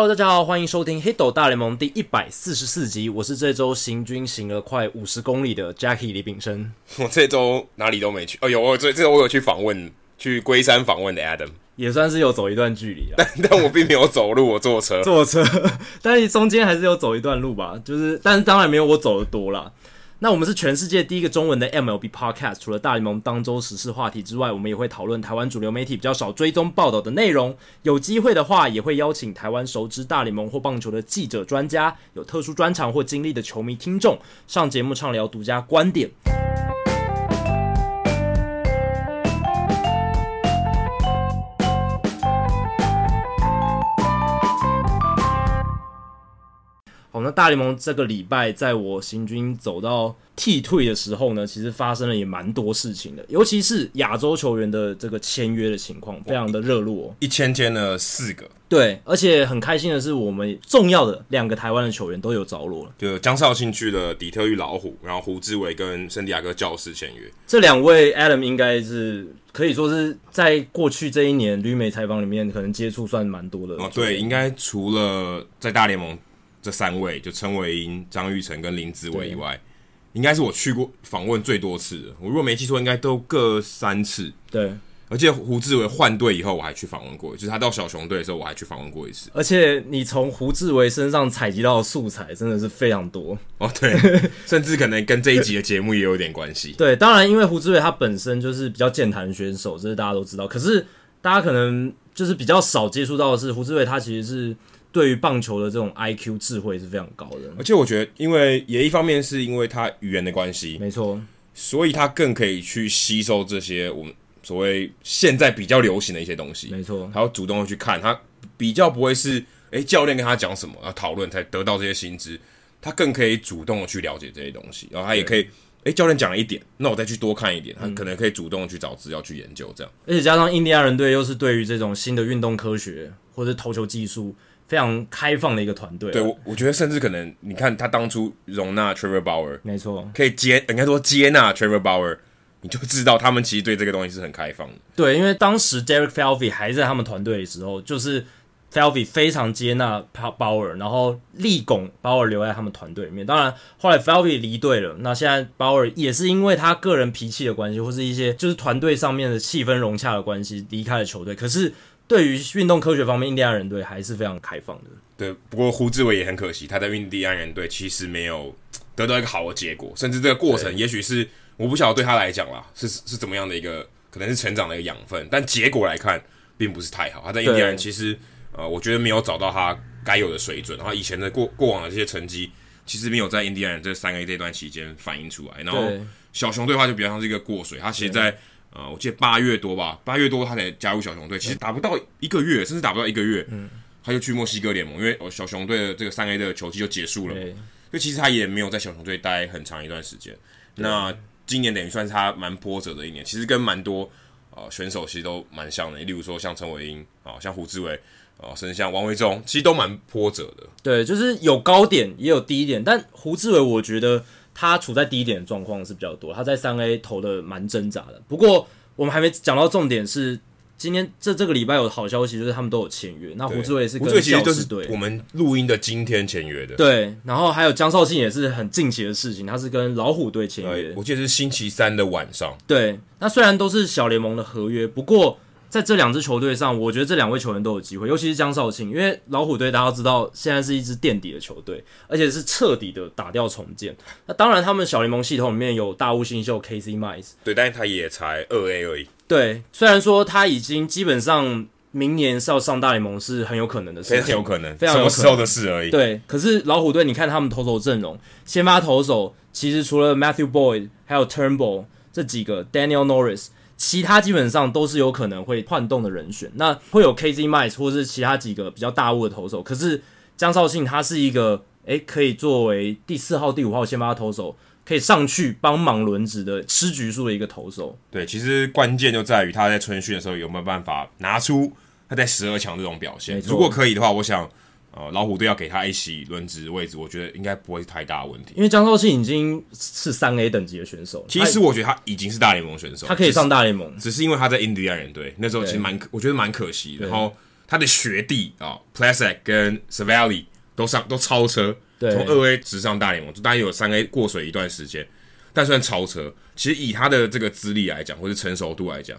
Hello，大家好，欢迎收听《黑斗大联盟》第一百四十四集。我是这周行军行了快五十公里的 Jackie 李炳生。我这周哪里都没去。哦，有我这这周我有去访问，去龟山访问的 Adam，也算是有走一段距离了。但 但我并没有走路，我坐车。坐车，但是中间还是有走一段路吧。就是，但是当然没有我走的多啦。那我们是全世界第一个中文的 MLB Podcast，除了大联盟当周时事话题之外，我们也会讨论台湾主流媒体比较少追踪报道的内容。有机会的话，也会邀请台湾熟知大联盟或棒球的记者、专家，有特殊专长或经历的球迷听众上节目畅聊独家观点。好，那大联盟这个礼拜，在我行军走到替退的时候呢，其实发生了也蛮多事情的，尤其是亚洲球员的这个签约的情况，非常的热络哦。一签签了四个，对，而且很开心的是，我们重要的两个台湾的球员都有着落了，就江少庆去了底特律老虎，然后胡志伟跟圣地亚哥教士签约。这两位 Adam 应该是可以说是在过去这一年旅美采访里面，可能接触算蛮多的哦。对，应该除了在大联盟。这三位就陈伟殷、张玉成跟林子伟以外，应该是我去过访问最多次的。我如果没记错，应该都各三次。对，而且胡志伟换队以后，我还去访问过，就是他到小熊队的时候，我还去访问过一次。而且你从胡志伟身上采集到的素材真的是非常多哦，对，甚至可能跟这一集的节目也有点关系。对，当然，因为胡志伟他本身就是比较健谈选手，这是大家都知道。可是大家可能就是比较少接触到的是，胡志伟他其实是。对于棒球的这种 IQ 智慧是非常高的，而且我觉得，因为也一方面是因为他语言的关系，没错，所以他更可以去吸收这些我们所谓现在比较流行的一些东西，没错，他要主动的去看，他比较不会是诶教练跟他讲什么，要讨论才得到这些新知，他更可以主动的去了解这些东西，然后他也可以哎教练讲了一点，那我再去多看一点，他可能可以主动的去找资料去研究这样，而且加上印第安人队又是对于这种新的运动科学或者投球技术。非常开放的一个团队，对我，我觉得甚至可能，你看他当初容纳 Trevor Bauer，没错，可以接，应该说接纳 Trevor Bauer，你就知道他们其实对这个东西是很开放的。对，因为当时 Derek Felvey 还在他们团队的时候，就是 Felvey 非常接纳 Bauer，然后力拱 Bauer 留在他们团队里面。当然，后来 Felvey 离队了，那现在 Bauer 也是因为他个人脾气的关系，或是一些就是团队上面的气氛融洽的关系，离开了球队。可是。对于运动科学方面，印第安人队还是非常开放的。对，不过胡志伟也很可惜，他在印第安人队其实没有得到一个好的结果，甚至这个过程，也许是我不晓得对他来讲啦，是是怎么样的一个，可能是成长的一个养分，但结果来看，并不是太好。他在印第安人其实，呃，我觉得没有找到他该有的水准，然后以前的过过往的这些成绩，其实没有在印第安人这三个这段期间反映出来。然后小熊队的话，就比较像是一个过水，他其实在。呃，我记得八月多吧，八月多他才加入小熊队，其实打不到一个月，甚至打不到一个月，嗯，他就去墨西哥联盟，因为小熊队的这个三 A 的球季就结束了，对，所以其实他也没有在小熊队待很长一段时间。那今年等于算是他蛮波折的一年，其实跟蛮多呃选手其实都蛮像的，例如说像陈伟英啊，像胡志伟啊，甚至像王维忠，其实都蛮波折的。对，就是有高点也有低点，但胡志伟我觉得。他处在低点的状况是比较多，他在三 A 投的蛮挣扎的。不过我们还没讲到重点是，今天这这个礼拜有好消息，就是他们都有签约。那胡志伟是跟我们录音的今天签约的。对，然后还有江绍庆也是很近期的事情，他是跟老虎队签约。我记得是星期三的晚上。对，那虽然都是小联盟的合约，不过。在这两支球队上，我觉得这两位球员都有机会，尤其是江少庆，因为老虎队大家都知道现在是一支垫底的球队，而且是彻底的打掉重建。那当然，他们小联盟系统里面有大物新秀 Casey Mize，对，但是他也才二 A 而已。对，虽然说他已经基本上明年是要上大联盟是很有可能的事情，非常有可能，非常有时候的事而已。对，可是老虎队，你看他们投手阵容，先发投手其实除了 Matthew Boyd 还有 Turnbull 这几个 Daniel Norris。其他基本上都是有可能会换动的人选，那会有 Casey Mize 或是其他几个比较大物的投手。可是江绍庆他是一个诶、欸，可以作为第四号、第五号先发投手，可以上去帮忙轮值的吃局数的一个投手。对，其实关键就在于他在春训的时候有没有办法拿出他在十二强这种表现。如果可以的话，我想。呃，老虎队要给他一席轮值的位置，我觉得应该不会是太大问题。因为江少庆已经是三 A 等级的选手，其实我觉得他已经是大联盟选手，他可以上大联盟，只是因为他在印第安人队那时候其实蛮，我觉得蛮可惜的。然后他的学弟啊，Plasac 跟 Cervelli 都上都超车，从二 A 直上大联盟，就大概有三 A 过水一段时间，但算超车。其实以他的这个资历来讲，或者成熟度来讲，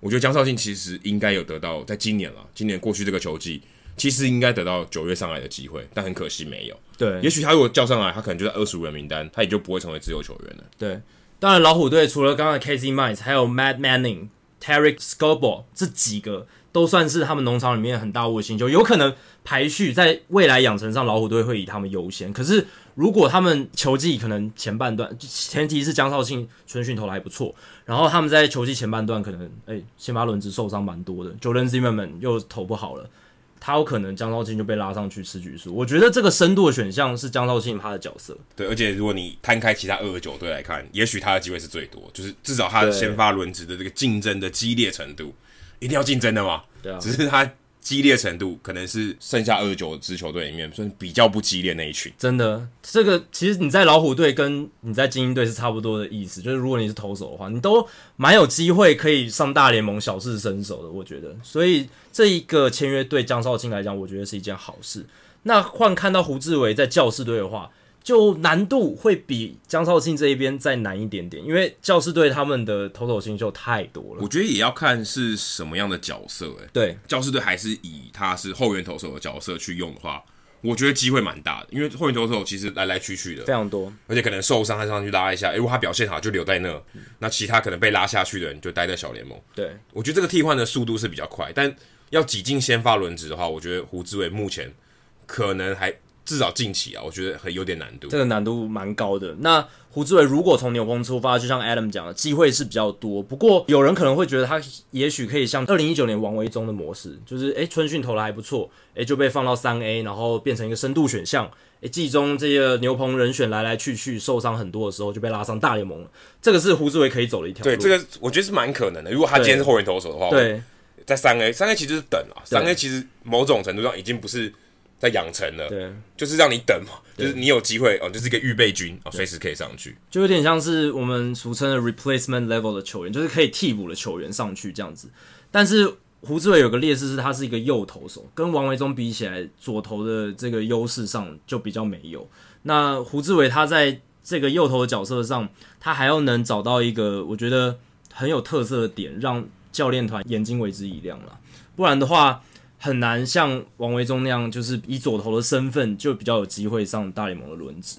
我觉得江少庆其实应该有得到，在今年了，今年过去这个球季，其实应该得到九月上来的机会，但很可惜没有。对，也许他如果叫上来，他可能就在二十五人名单，他也就不会成为自由球员了。对，当然老虎队除了刚刚的 Casey Mize，还有 Matt Manning、Tarik Skubal 这几个。都算是他们农场里面很大物的新秀，有可能排序在未来养成上，老虎队会以他们优先。可是如果他们球季可能前半段，前提是江少庆春训投的还不错，然后他们在球季前半段可能，哎，先发轮值受伤蛮多的，Jordan Zimmermann 又投不好了，他有可能江少庆就被拉上去吃局数。我觉得这个深度的选项是江少庆他的角色。对，而且如果你摊开其他二十九队来看，也许他的机会是最多，就是至少他的先发轮值的这个竞争的激烈程度。一定要竞争的嘛？对啊，只是他激烈程度可能是剩下二十九支球队里面算比较不激烈那一群。真的，这个其实你在老虎队跟你在精英队是差不多的意思，就是如果你是投手的话，你都蛮有机会可以上大联盟小试身手的。我觉得，所以这一个签约对江少卿来讲，我觉得是一件好事。那换看到胡志伟在教士队的话。就难度会比江少庆这一边再难一点点，因为教师队他们的投手新秀太多了。我觉得也要看是什么样的角色，欸，诶，对，教师队还是以他是后援投手的角色去用的话，我觉得机会蛮大的，因为后援投手其实来来去去的非常多，而且可能受伤他上去拉一下，诶，如果他表现好就留在那，嗯，那其他可能被拉下去的人就待在小联盟。对，我觉得这个替换的速度是比较快，但要挤进先发轮值的话，我觉得胡志伟目前可能还。至少近期啊，我觉得很有点难度。这个难度蛮高的。那胡志伟如果从牛棚出发，就像 Adam 讲的，机会是比较多。不过有人可能会觉得他也许可以像二零一九年王维宗的模式，就是诶春训投的还不错，诶就被放到三 A，然后变成一个深度选项。诶季中这些牛棚人选来来去去，受伤很多的时候就被拉上大联盟了。这个是胡志伟可以走的一条路。对，这个我觉得是蛮可能的。如果他今天是后援投手的话，对，在三 A，三 A 其实是等啊，三 A 其实某种程度上已经不是。在养成了，对，就是让你等嘛，就是你有机会哦，就是一个预备军哦，随时可以上去，就有点像是我们俗称的 replacement level 的球员，就是可以替补的球员上去这样子。但是胡志伟有个劣势是，他是一个右投手，跟王维忠比起来，左投的这个优势上就比较没有。那胡志伟他在这个右投的角色上，他还要能找到一个我觉得很有特色的点，让教练团眼睛为之一亮了，不然的话。很难像王维忠那样，就是以左投的身份就比较有机会上大联盟的轮值。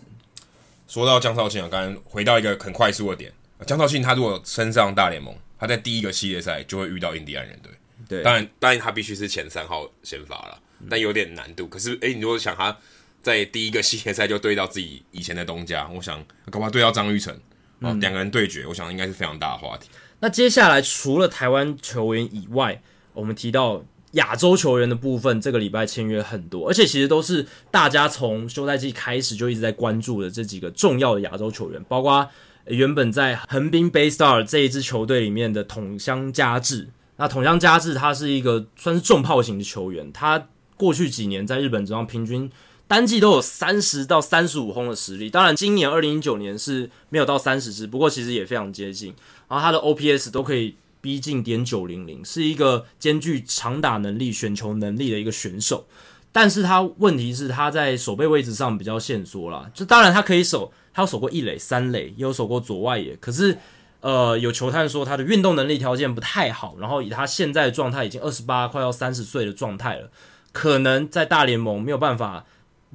说到江少庆啊，刚刚回到一个很快速的点，江少庆他如果升上大联盟，他在第一个系列赛就会遇到印第安人队。对，当然，当然他必须是前三号先发了，但有点难度。可是，诶，你如果想他在第一个系列赛就对到自己以前的东家，我想搞不好对到张玉成，啊，两个人对决，我想应该是非常大的话题。那接下来除了台湾球员以外，我们提到。亚洲球员的部分，这个礼拜签约很多，而且其实都是大家从休赛季开始就一直在关注的这几个重要的亚洲球员，包括原本在横滨 BayStar 这一支球队里面的桶乡佳治。那桶乡佳治他是一个算是重炮型的球员，他过去几年在日本职棒平均单季都有三十到三十五轰的实力，当然今年二零一九年是没有到三十支，不过其实也非常接近，然后他的 OPS 都可以。逼近点九零零，是一个兼具长打能力、选球能力的一个选手，但是他问题是他在守备位置上比较限缩啦。就当然他可以守，他有守过一垒、三垒，也有守过左外野。可是，呃，有球探说他的运动能力条件不太好，然后以他现在的状态，已经二十八快要三十岁的状态了，可能在大联盟没有办法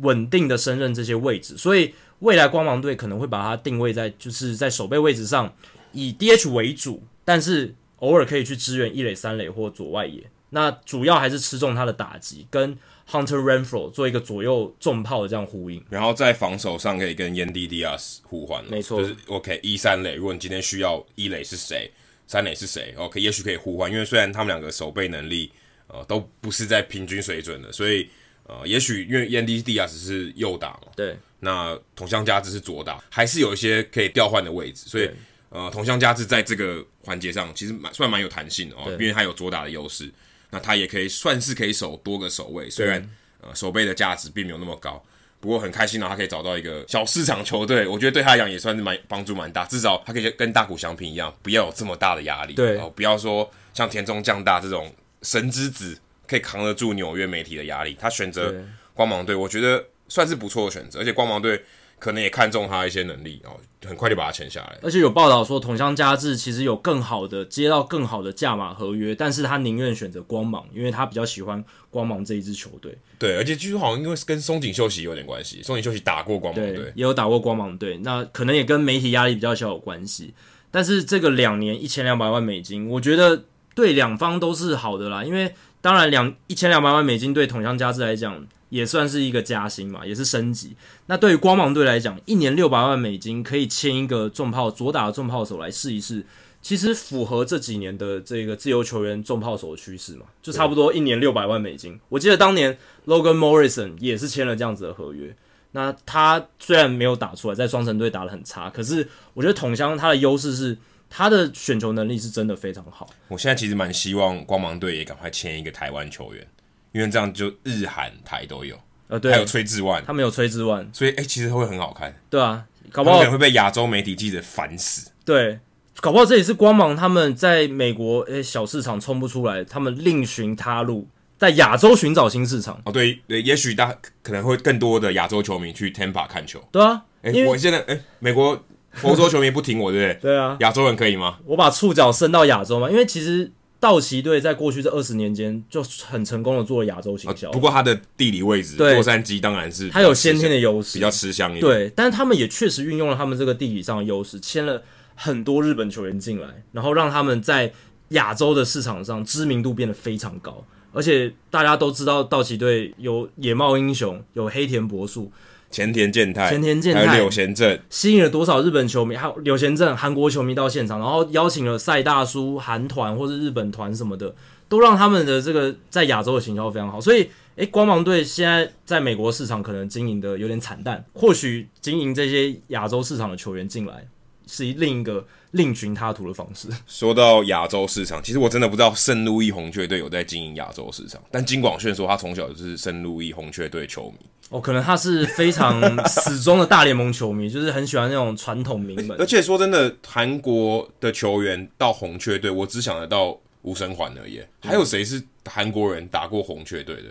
稳定的胜任这些位置，所以未来光芒队可能会把他定位在就是在守备位置上以 DH 为主，但是。偶尔可以去支援一垒、三垒或左外野，那主要还是吃中他的打击，跟 Hunter Renfroe 做一个左右重炮的这样呼应，然后在防守上可以跟 Yandy Diaz 互换，没错，就是 OK 一三垒，如果你今天需要一垒是谁，三垒是谁，OK 也许可以互换，因为虽然他们两个守备能力呃都不是在平均水准的，所以呃也许因为 Yandy Diaz 是右打嘛，对，那同乡佳志是左打，还是有一些可以调换的位置，所以。呃，同乡佳志在这个环节上其实蛮算蛮有弹性的哦，因为他有左打的优势，那他也可以算是可以守多个守卫，虽然呃守备的价值并没有那么高，不过很开心呢，他可以找到一个小市场球队，我觉得对他来讲也算是蛮帮助蛮大，至少他可以跟大谷翔平一样，不要有这么大的压力，对，哦，不要说像田中将大这种神之子可以扛得住纽约媒体的压力。他选择光芒队，我觉得算是不错的选择，而且光芒队可能也看中他一些能力哦，很快就把他签下来。而且有报道说，桐乡佳志其实有更好的接到更好的价码合约，但是他宁愿选择光芒，因为他比较喜欢光芒这一支球队。对，而且据说好像因为跟松井秀喜有点关系，松井秀喜打过光芒队，也有打过光芒队，那可能也跟媒体压力比较小有关系。但是这个两年一千两百万美金，我觉得对两方都是好的啦。因为当然两一千两百万美金对桐乡佳志来讲也算是一个加薪嘛，也是升级。那对于光芒队来讲，一年六百万美金可以签一个重炮左打的重炮手来试一试，其实符合这几年的这个自由球员重炮手的趋势嘛，就差不多一年六百万美金。我记得当年 Logan Morrison 也是签了这样子的合约。那他虽然没有打出来，在双城队打得很差，可是我觉得统香他的优势是他的选球能力是真的非常好。我现在其实蛮希望光芒队也赶快签一个台湾球员，因为这样就日韩台都有。呃，对，还有崔智万，他们有崔智万，所以哎、欸，其实会很好看。对啊，搞不好会被亚洲媒体记者烦死。对，搞不好这也是光芒他们在美国诶、欸、小市场冲不出来，他们另寻他路。在亚洲寻找新市场哦，对对，也许大可能会更多的亚洲球迷去 Tampa 看球。对啊，哎、欸，我现在哎、欸，美国欧洲球迷不挺我，对不对？对啊，亚洲人可以吗？我把触角伸到亚洲嘛，因为其实道奇队在过去这二十年间就很成功的做了亚洲行销、哦。不过它的地理位置，洛杉矶当然是它有先天的优势，比较吃香一点。对，但是他们也确实运用了他们这个地理上的优势，签了很多日本球员进来，然后让他们在亚洲的市场上知名度变得非常高。而且大家都知道，道奇队有野茂英雄，有黑田博树、前田健太、前田健太、还有柳贤镇，吸引了多少日本球迷？还有柳贤镇韩国球迷到现场，然后邀请了赛大叔、韩团或是日本团什么的，都让他们的这个在亚洲的形象非常好。所以，诶，光芒队现在在美国市场可能经营的有点惨淡，或许经营这些亚洲市场的球员进来，是另一个。另寻他途的方式。说到亚洲市场，其实我真的不知道圣路易红雀队有在经营亚洲市场。但金广炫说他从小就是圣路易红雀队球迷。哦，可能他是非常死忠的大联盟球迷，就是很喜欢那种传统名门。而且说真的，韩国的球员到红雀队，我只想得到吴生环而已。还有谁是韩国人打过红雀队的？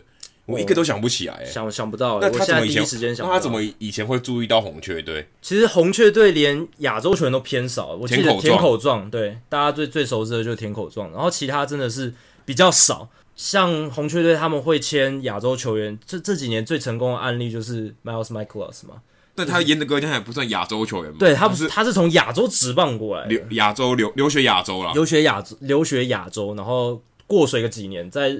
我一个都想不起来、欸，想想不到。那他怎么以前？那他怎么以前会注意到红雀队？其实红雀队连亚洲球员都偏少。我记得田口壮，对，大家最最熟知的就是田口壮，然后其他真的是比较少。像红雀队他们会签亚洲球员，这这几年最成功的案例就是 Miles Mikolas 嘛。但他严格讲还不算亚洲球员嘛？对他不是，他是从亚洲直棒过来，留亚洲留留学亚洲了，留学亚洲留学亚洲，然后过水个几年在。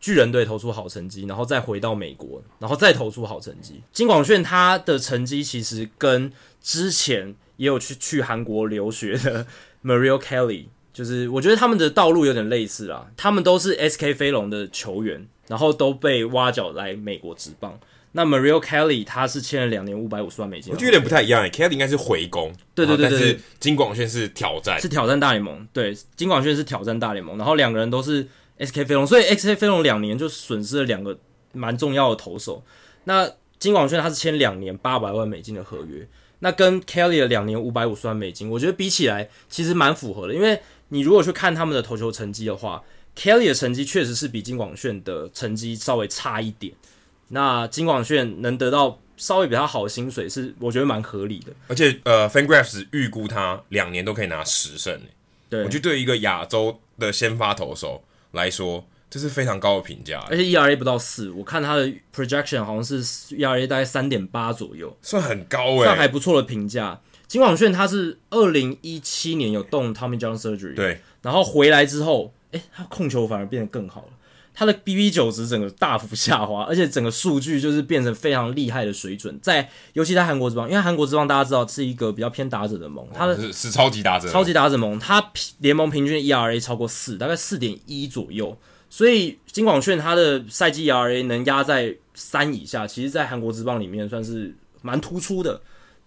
巨人队投出好成绩，然后再回到美国，然后再投出好成绩。金广炫他的成绩其实跟之前也有去去韩国留学的 Mario Kelly，就是我觉得他们的道路有点类似啊。他们都是 SK 飞龙的球员，然后都被挖角来美国职棒。那 Mario Kelly 他是签了两年五百五十万美金，我觉得有点不太一样诶。Kelly 应该是回攻，对对对对，对，但是金广炫是挑战，是挑战大联盟。对，金广炫是挑战大联盟，然后两个人都是。SK 飞龙，所以 SK 飞龙两年就损失了两个蛮重要的投手。那金广炫他是签两年八百万美金的合约，那跟 Kelly 的两年五百五十万美金，我觉得比起来其实蛮符合的。因为你如果去看他们的投球成绩的话，Kelly 的成绩确实是比金广炫的成绩稍微差一点。那金广炫能得到稍微比他好的薪水，是我觉得蛮合理的。而且呃，FanGraphs 预估他两年都可以拿十胜，对，我觉得对于一个亚洲的先发投手。来说，这是非常高的评价，而且 ERA 不到四，我看他的 projection 好像是 ERA 大概三点八左右，算很高诶，算还不错的评价。金广炫他是二零一七年有动 Tommy John surgery，对，然后回来之后，诶，他控球反而变得更好了。他的 BB 九值整个大幅下滑，而且整个数据就是变成非常厉害的水准。在尤其在韩国之棒，因为韩国之棒大家知道是一个比较偏打者的盟，他的是是超级打者，超级打者盟，他联盟平均 ERA 超过四，大概四点一左右。所以金广炫他的赛季 ERA 能压在三以下，其实，在韩国之棒里面算是蛮突出的。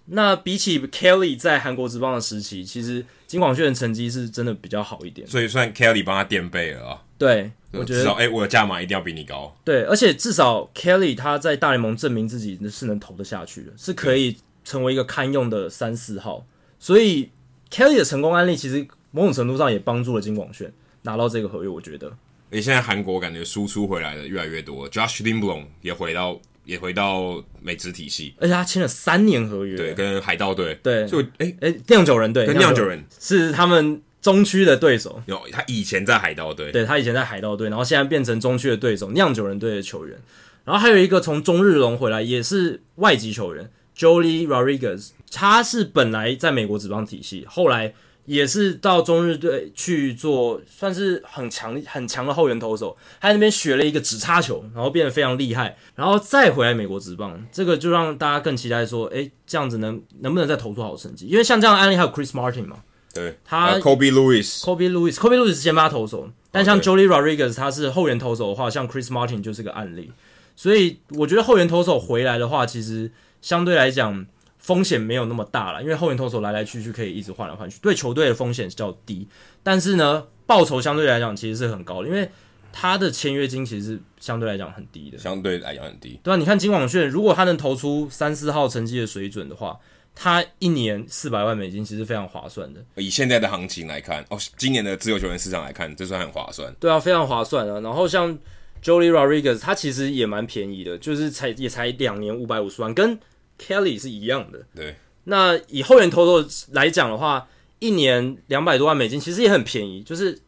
那比起 Kelly 在韩国职棒的时期，其实金广炫的成绩是真的比较好一点。所以算 Kelly 帮他垫背了啊。对，我觉得哎、欸，我的价码一定要比你高。对，而且至少 Kelly 他在大联盟证明自己是能投得下去的，是可以成为一个堪用的三四号。所以 Kelly 的成功案例，其实某种程度上也帮助了金广炫拿到这个合约。我觉得，而且现在韩国感觉输出回来的越来越多，Josh Lindblom 也回到也回到美职体系，而且他签了三年合约，对，跟海盗队，对，就哎哎酿酒人队，跟酿酒人是他们中区的对手，有他以前在海盗队，对他以前在海盗队，然后现在变成中区的对手，酿酒人队的球员，然后还有一个从中日龙回来也是外籍球员 Jolie Rodriguez，他是本来在美国职棒体系，后来。也是到中日队去做，算是很强很强的后援投手。他在那边学了一个直插球，然后变得非常厉害，然后再回来美国职棒，这个就让大家更期待说，诶，这样子能能不能再投出好成绩？因为像这样的案例还有 Chris Martin 嘛，对，他 Kobe Lewis，Kobe Lewis，Kobe Lewis 是先发投手，但像 Joely Rodriguez 他是后援投手的话，像 Chris Martin 就是个案例。所以我觉得后援投手回来的话，其实相对来讲。风险没有那么大了，因为后援投手来来去去可以一直换来换去，对球队的风险较低。但是呢，报酬相对来讲其实是很高的，因为他的签约金其实是相对来讲很低的，相对来讲很低。对啊，你看金广炫，如果他能投出三四号成绩的水准的话，他一年四百万美金其实非常划算的。以现在的行情来看，哦，今年的自由球员市场来看，这算很划算。对啊，非常划算啊。然后像 Joely Rodriguez，他其实也蛮便宜的，就是才也才两年五百五十万，跟 Kelly 是一样的，对。那以后援投手来讲的话，一年两百多万美金，其实也很便宜，就是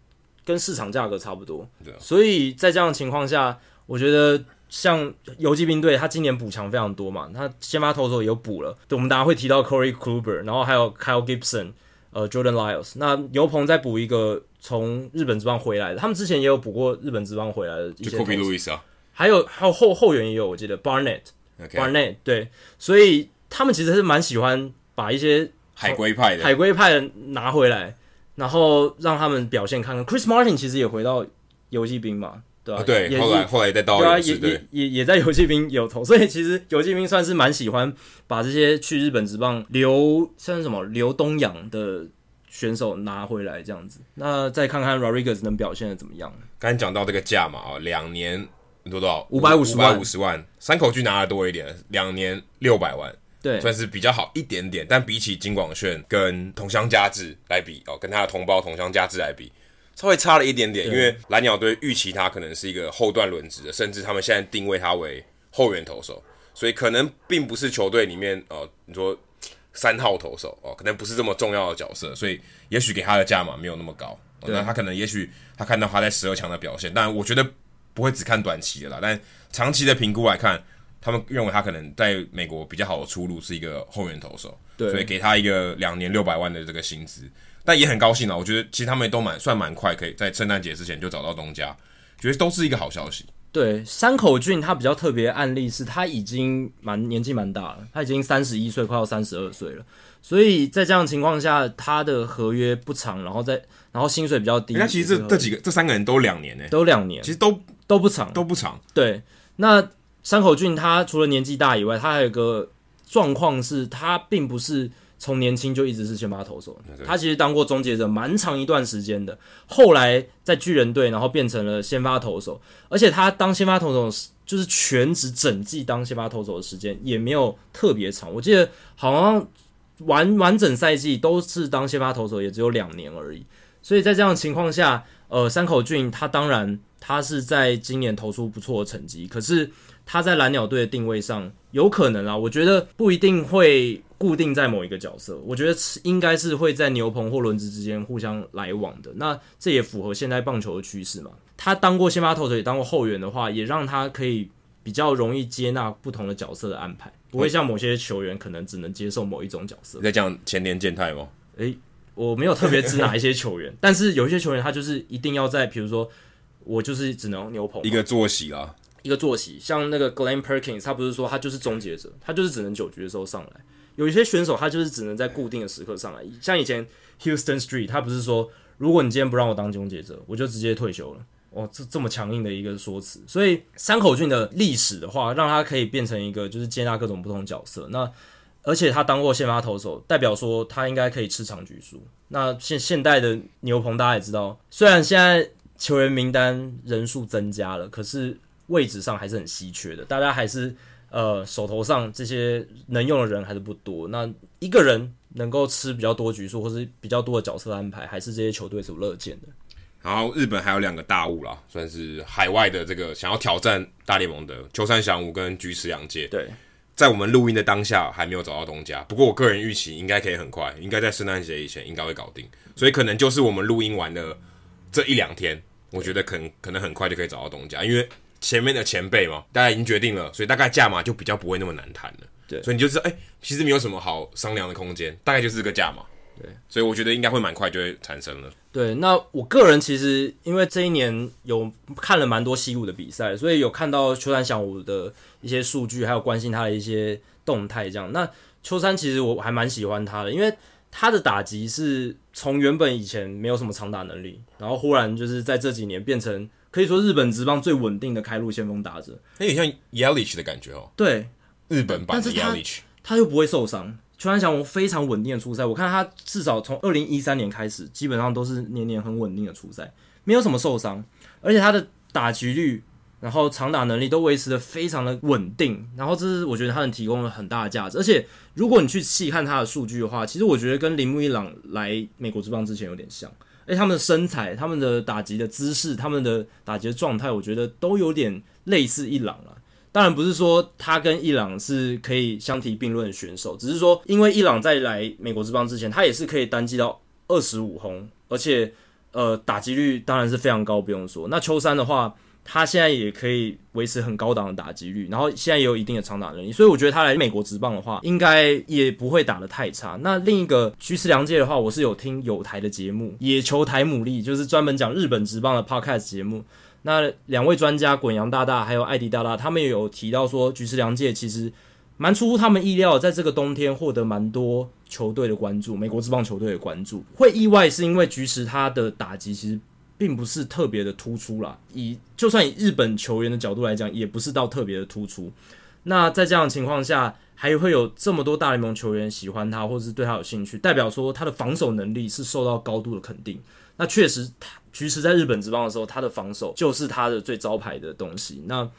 跟市场价格差不多。对。所以在这样的情况下，我觉得像游击兵队，他今年补强非常多嘛，他先发投手也有补了。对，我们大家会提到 Corey Kluber，然后还有 Kyle Gibson，呃，Jordan Lyles。那牛棚再补一个从日本职棒回来的，他们之前也有补过日本职棒回来的一些。就 Kobe Lewis 啊。还有还有后后援也有，我记得 Barnett，Barnett 对，所以他们其实是蛮喜欢把一些海归派的海归派的拿回来，然后让他们表现看看。Chris Martin 其实也回到游击兵嘛，对吧、啊？对，后来后来再到对啊，也也也也在游戏兵有投，所以其实游戏兵算是蛮喜欢把这些去日本职棒留像是什么留东洋的选手拿回来这样子。那再看看 Rodriguez 能表现的怎么样？刚才讲到这个价嘛，啊，两年。多多少？五百五十万，五百五十万。山口俊拿的多一点，两年六百万，对，算是比较好一点点。但比起金广炫跟同乡佳志来比哦，跟他的同胞同乡佳志来比，稍微差了一点点。因为蓝鸟队预期他可能是一个后段轮值的，甚至他们现在定位他为后援投手，所以可能并不是球队里面哦，你说三号投手哦，可能不是这么重要的角色，所以也许给他的价码没有那么高。哦、那他可能也许他看到他在十二强的表现，但我觉得。不会只看短期的啦，但长期的评估来看，他们认为他可能在美国比较好的出路是一个后援投手，对，所以给他一个两年六百万的这个薪资，但也很高兴啊。我觉得其实他们都蛮算蛮快，可以在圣诞节之前就找到东家，觉得都是一个好消息。对，山口俊他比较特别的案例是他已经蛮年纪蛮大了，他已经三十一岁，快要三十二岁了。所以在这样的情况下，他的合约不长，然后再然后薪水比较低。那其实这这几个这三个人都两年呢，都两年，其实都都不长，都不长。对，那山口俊他除了年纪大以外，他还有个状况是，他并不是从年轻就一直是先发投手，他其实当过终结者蛮长一段时间的，后来在巨人队，然后变成了先发投手，而且他当先发投手就是全职整季当先发投手的时间也没有特别长，我记得好像。完完整赛季都是当先发投手，也只有两年而已。所以在这样的情况下，呃，山口俊他当然他是在今年投出不错的成绩，可是他在蓝鸟队的定位上有可能啊，我觉得不一定会固定在某一个角色，我觉得应该是会在牛棚或轮值之间互相来往的。那这也符合现在棒球的趋势嘛。他当过先发投手，也当过后援的话，也让他可以比较容易接纳不同的角色的安排。不会像某些球员可能只能接受某一种角色。你在讲前年健太吗？诶、欸，我没有特别指哪一些球员，但是有一些球员他就是一定要在，比如说我就是只能牛棚一个坐席啊，一个坐席。像那个 Glenn Perkins，他不是说他就是终结者，他就是只能九局的时候上来。有一些选手他就是只能在固定的时刻上来，像以前 Houston Street，他不是说如果你今天不让我当终结者，我就直接退休了。哦，这这么强硬的一个说辞，所以山口俊的历史的话，让他可以变成一个就是接纳各种不同角色。那而且他当过先发投手，代表说他应该可以吃长局数。那现现代的牛棚大家也知道，虽然现在球员名单人数增加了，可是位置上还是很稀缺的。大家还是呃手头上这些能用的人还是不多。那一个人能够吃比较多局数，或是比较多的角色安排，还是这些球队所乐见的。然后日本还有两个大物啦，算是海外的这个想要挑战大联盟的秋山翔吾跟菊池洋介。对，在我们录音的当下还没有找到东家，不过我个人预期应该可以很快，应该在圣诞节以前应该会搞定，所以可能就是我们录音完的这一两天，我觉得可能可能很快就可以找到东家，因为前面的前辈嘛，大家已经决定了，所以大概价码就比较不会那么难谈了。对，所以你就知道，哎、欸，其实没有什么好商量的空间，大概就是这个价码。对，所以我觉得应该会蛮快就会产生了。对，那我个人其实因为这一年有看了蛮多西武的比赛，所以有看到秋山翔吾的一些数据，还有关心他的一些动态。这样，那秋山其实我还蛮喜欢他的，因为他的打击是从原本以前没有什么长打能力，然后忽然就是在这几年变成可以说日本职棒最稳定的开路先锋打者，有点像 Yelich 的感觉哦。对，日本版的 Yelich，他又不会受伤。秋山翔我非常稳定的出赛，我看他至少从二零一三年开始，基本上都是年年很稳定的出赛，没有什么受伤，而且他的打击率，然后长打能力都维持的非常的稳定，然后这是我觉得他能提供了很大的价值。而且如果你去细看他的数据的话，其实我觉得跟铃木一朗来美国之棒之前有点像，诶，他们的身材、他们的打击的姿势、他们的打击的状态，我觉得都有点类似伊朗了。当然不是说他跟伊朗是可以相提并论的选手，只是说因为伊朗在来美国之邦之前，他也是可以单击到二十五轰，而且呃打击率当然是非常高，不用说。那秋山的话，他现在也可以维持很高档的打击率，然后现在也有一定的长打能力，所以我觉得他来美国职棒的话，应该也不会打得太差。那另一个菊池良介的话，我是有听友台的节目《野球台牡蛎》，就是专门讲日本职棒的 podcast 节目。那两位专家滚阳大大还有艾迪大大，他们也有提到说，菊池良介其实蛮出乎他们意料，在这个冬天获得蛮多球队的关注，美国职棒球队的关注。会意外是因为菊池他的打击其实并不是特别的突出啦，以就算以日本球员的角度来讲，也不是到特别的突出。那在这样的情况下，还会有这么多大联盟球员喜欢他，或者是对他有兴趣，代表说他的防守能力是受到高度的肯定。那确实，他菊池在日本职棒的时候，他的防守就是他的最招牌的东西。那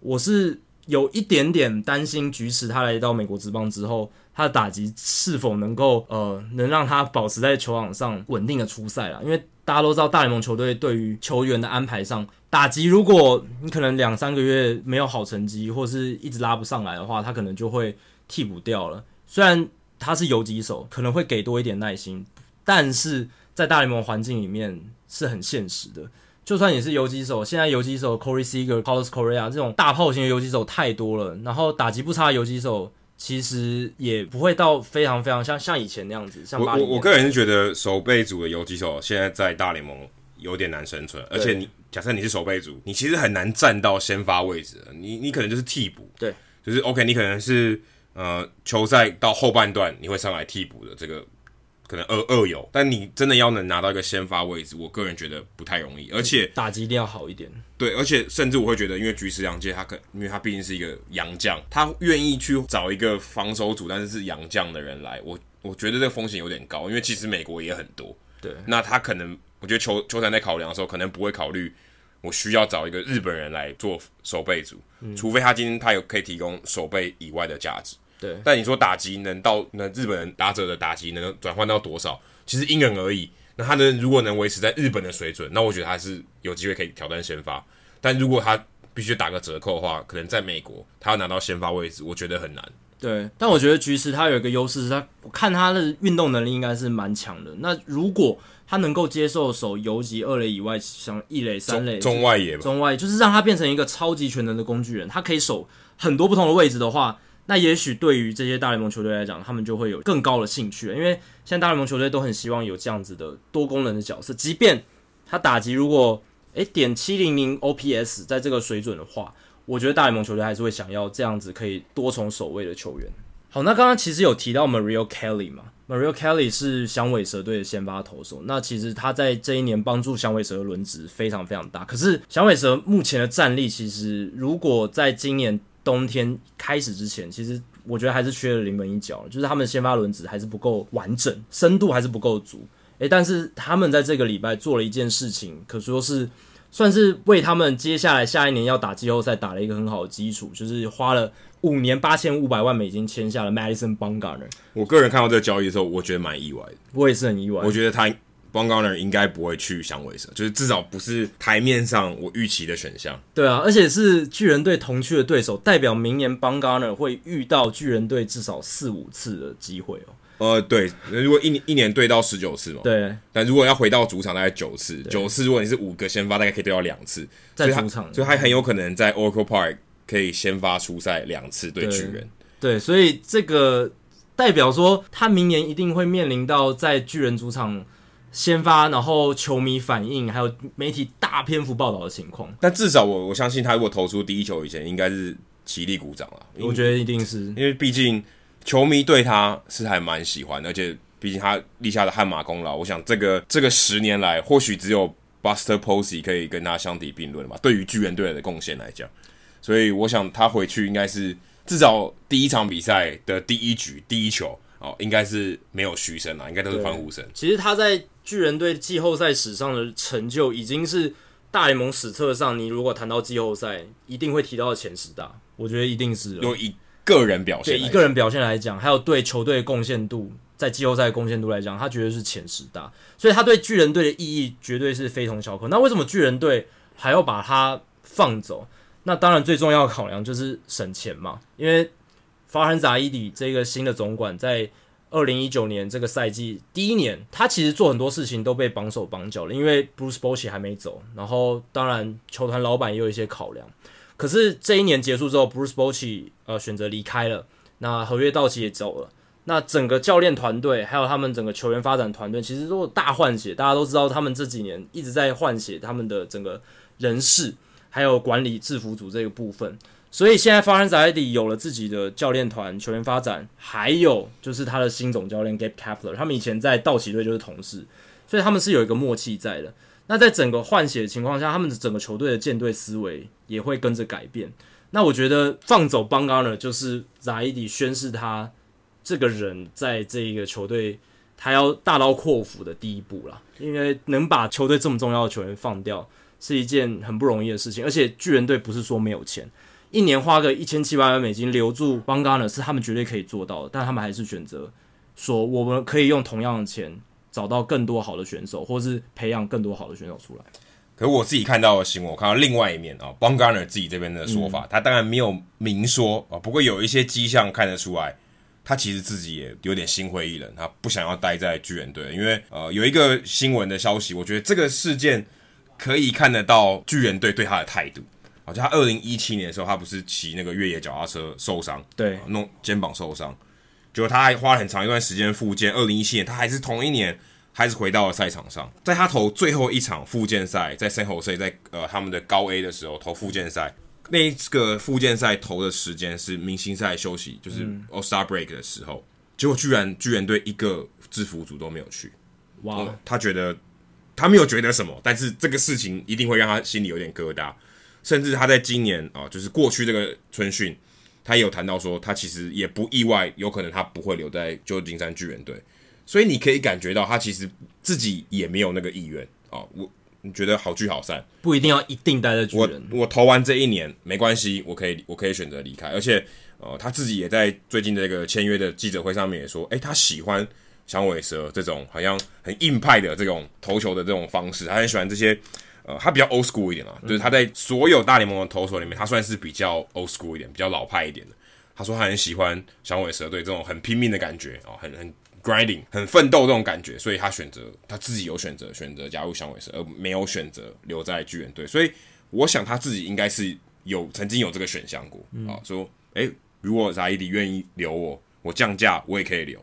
我是有一点点担心，菊池他来到美国职棒之后，他的打击是否能够呃，能让他保持在球场上稳定的出赛啦。因为大家都知道，大联盟球队对于球员的安排上，打击如果你可能两三个月没有好成绩，或是一直拉不上来的话，他可能就会替补掉了。虽然他是游击手，可能会给多一点耐心，但是。在大联盟环境里面是很现实的，就算你是游击手，现在游击手 Corey Seager、Carlos Correa 这种大炮型的游击手太多了，然后打击不差的游击手其实也不会到非常非常像像以前那样子。像我我我个人是觉得守备组的游击手现在在大联盟有点难生存，而且你假设你是守备组，你其实很难站到先发位置，你你可能就是替补，对，就是 OK，你可能是呃球赛到后半段你会上来替补的这个。可能二二有，但你真的要能拿到一个先发位置，我个人觉得不太容易，而且打击一定要好一点。对，而且甚至我会觉得，因为菊池良介他可，因为他毕竟是一个洋将，他愿意去找一个防守组，但是是洋将的人来，我我觉得这个风险有点高，因为其实美国也很多。对，那他可能，我觉得球球团在考量的时候，可能不会考虑我需要找一个日本人来做守备组，嗯，除非他今天他有可以提供守备以外的价值。对，但你说打击能到那日本人打者的打击能转换到多少？其实因人而异。那他能如果能维持在日本的水准，那我觉得他是有机会可以挑战先发。但如果他必须打个折扣的话，可能在美国他要拿到先发位置，我觉得很难。对，但我觉得菊池他有一个优势是他，我看他的运动能力应该是蛮强的。那如果他能够接受守游击二垒以外，像一垒、三垒、中外野、中外，就是让他变成一个超级全能的工具人，他可以守很多不同的位置的话。那也许对于这些大联盟球队来讲，他们就会有更高的兴趣，因为现在大联盟球队都很希望有这样子的多功能的角色，即便他打击如果诶点七零零 OPS 在这个水准的话，我觉得大联盟球队还是会想要这样子可以多重守卫的球员。好，那刚刚其实有提到 Merrill Kelly 嘛，Merrill Kelly 是响尾蛇队的先发投手，那其实他在这一年帮助响尾蛇的轮值非常非常大，可是响尾蛇目前的战力其实如果在今年。冬天开始之前，其实我觉得还是缺了临门一脚，就是他们先发轮子还是不够完整，深度还是不够足。诶，但是他们在这个礼拜做了一件事情，可说是算是为他们接下来下一年要打季后赛打了一个很好的基础，就是花了五年八千五百万美金签下了 Madison Bumgarner。我个人看到这个交易的时候，我觉得蛮意外的。我也是很意外。我觉得他 Bumgarner 应该不会去响尾蛇，就是至少不是台面上我预期的选项。对啊，而且是巨人队同区的对手，代表明年 Bumgarner 会遇到巨人队至少四五次的机会哦。呃，对，如果一年一年对到十九次嘛，对。但如果要回到主场，大概九次，九次如果你是五个先发，大概可以对到两次，在主场，所以他很有可能在 Oracle Park 可以先发出赛两次对巨人。对，所以这个代表说他明年一定会面临到在巨人主场先发，然后球迷反应还有媒体大篇幅报道的情况。但至少我我相信他如果投出第一球以前，应该是起立鼓掌了。我觉得一定是因为毕竟。球迷对他是还蛮喜欢，而且毕竟他立下的汗马功劳，我想这个这个十年来，或许只有 Buster Posey 可以跟他相提并论吧。对于巨人队的贡献来讲，所以我想他回去应该是至少第一场比赛的第一局第一球哦，应该是没有嘘声啊，应该都是欢呼声。其实他在巨人队季后赛史上的成就，已经是大联盟史册上，你如果谈到季后赛，一定会提到的前十大。我觉得一定是有一。个人表现，对一个人表现来讲，还有对球队的贡献度，在季后赛的贡献度来讲，他绝对是前十大，所以他对巨人队的意义绝对是非同小可。那为什么巨人队还要把他放走？那当然最重要的考量就是省钱嘛。因为法兰扎伊迪这个新的总管在二零一九年这个赛季第一年，他其实做很多事情都被绑手绑脚了，因为 Bruce b o c h 还没走，然后当然球团老板也有一些考量。可是这一年结束之后，Bruce b o c h 呃选择离开了，那合约到期也走了。那整个教练团队还有他们整个球员发展团队，其实都有大换血。大家都知道，他们这几年一直在换血他们的整个人事，还有管理制服组这个部分。所以现在 Farhan Zaidi 有了自己的教练团、球员发展，还有就是他的新总教练 Gabe Kapler，他们以前在道奇队就是同事，所以他们是有一个默契在的。那在整个换血的情况下，他们的整个球队的舰队思维也会跟着改变。那我觉得放走 Bumgarner 就是 Zaidi 宣示他这个人在这一个球队他要大刀阔斧的第一步啦。因为能把球队这么重要的球员放掉是一件很不容易的事情，而且巨人队不是说没有钱，一年花个一千七百万美金留住 Bumgarner 是他们绝对可以做到的，但他们还是选择说我们可以用同样的钱。找到更多好的选手，或是培养更多好的选手出来。可我自己看到的新闻，我看到另外一面啊，Bumgarner 自己这边的说法，他当然没有明说啊，不过有一些迹象看得出来，他其实自己也有点心灰意冷，他不想要待在巨人队，因为呃有一个新闻的消息，我觉得这个事件可以看得到巨人队对他的态度。好像他二零一七年的时候，他不是骑那个越野脚踏车受伤，对，弄肩膀受伤。结果他还花了很长一段时间复健。二零一七年，他还是同一年，还是回到了赛场上。在他投最后一场复健赛，在 San Jose，在呃他们的高 A 的时候投复健赛，那一个复健赛投的时间是明星赛休息，就是 All Star Break 的时候。嗯、结果居然居然对一个制服组都没有去。哇、呃！他觉得他没有觉得什么，但是这个事情一定会让他心里有点疙瘩。甚至他在今年啊、呃，就是过去这个春训。他也有谈到说，他其实也不意外，有可能他不会留在旧金山巨人队，所以你可以感觉到他其实自己也没有那个意愿啊。我你觉得好聚好散，不一定要一定待在巨人。我我投完这一年没关系，我可以我可以选择离开。而且呃，他自己也在最近的这个签约的记者会上面也说，诶，他喜欢响尾蛇这种好像很硬派的这种投球的这种方式，他很喜欢这些。呃，他比较 old school 一点啊，就是他在所有大联盟的投手里面，他算是比较 old school 一点，比较老派一点的。他说他很喜欢响尾蛇队这种很拼命的感觉哦，很很 grinding，很奋斗这种感觉，所以他选择他自己有选择选择加入响尾蛇，而没有选择留在巨人队。所以我想他自己应该是有曾经有这个选项过啊，说诶，如果扎伊迪愿意留我，我降价我也可以留。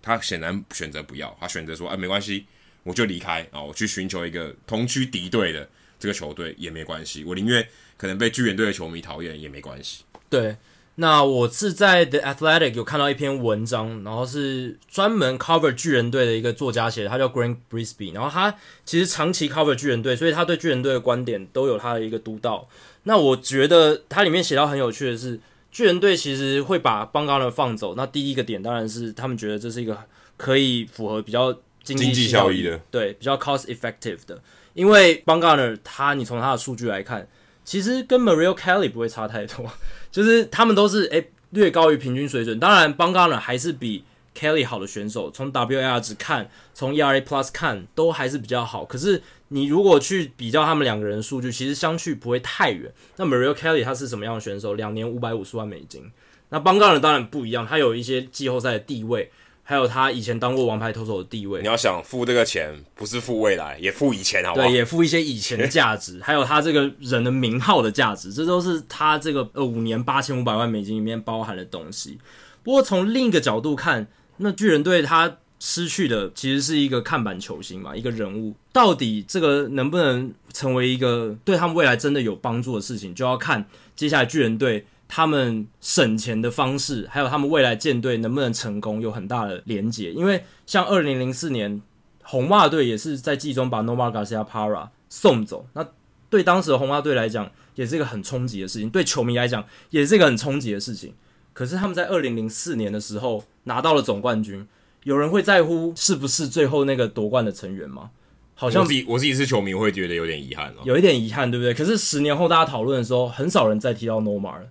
他显然选择不要，他选择说哎，没关系。我就离开啊！我去寻求一个同区敌对的这个球队也没关系，我宁愿可能被巨人队的球迷讨厌也没关系。对，那我是在 The Athletic 有看到一篇文章，然后是专门 cover 巨人队的一个作家写的，他叫 Grant Brisbee，然后他其实长期 cover 巨人队，所以他对巨人队的观点都有他的一个独到。那我觉得他里面写到很有趣的是，巨人队其实会把邦加勒放走。那第一个点当然是他们觉得这是一个可以符合比较。经济效益的，对，比较 cost effective 的，因为 Bangarner 他，你从他的数据来看，其实跟 Merrill Kelly 不会差太多，就是他们都是诶、略高于平均水准。当然 Bangarner 还是比 Kelly 好的选手，从 WAR 值看，从 ERA Plus 看，都还是比较好。可是你如果去比较他们两个人的数据，其实相去不会太远。那 Merrill Kelly 他是什么样的选手？两年五百五十万美金。那 Bangarner 当然不一样，他有一些季后赛的地位。还有他以前当过王牌投手的地位，你要想付这个钱，不是付未来，也付以前，好不好？对，也付一些以前的价值，还有他这个人的名号的价值，这都是他这个呃五年八千五百万美金里面包含的东西。不过从另一个角度看，那巨人队他失去的其实是一个看板球星嘛，一个人物，到底这个能不能成为一个对他们未来真的有帮助的事情，就要看接下来巨人队。他们省钱的方式，还有他们未来舰队能不能成功，有很大的连结。因为像二零零四年红袜队也是在季中把 Nomar Garciaparra 送走，那对当时的红袜队来讲，也是一个很冲击的事情；对球迷来讲，也是一个很冲击的事情。可是他们在二零零四年的时候拿到了总冠军，有人会在乎是不是最后那个夺冠的成员吗？好像我自己我自己是球迷，会觉得有点遗憾哦，有一点遗憾，对不对？可是十年后大家讨论的时候，很少人再提到 Nomar 了。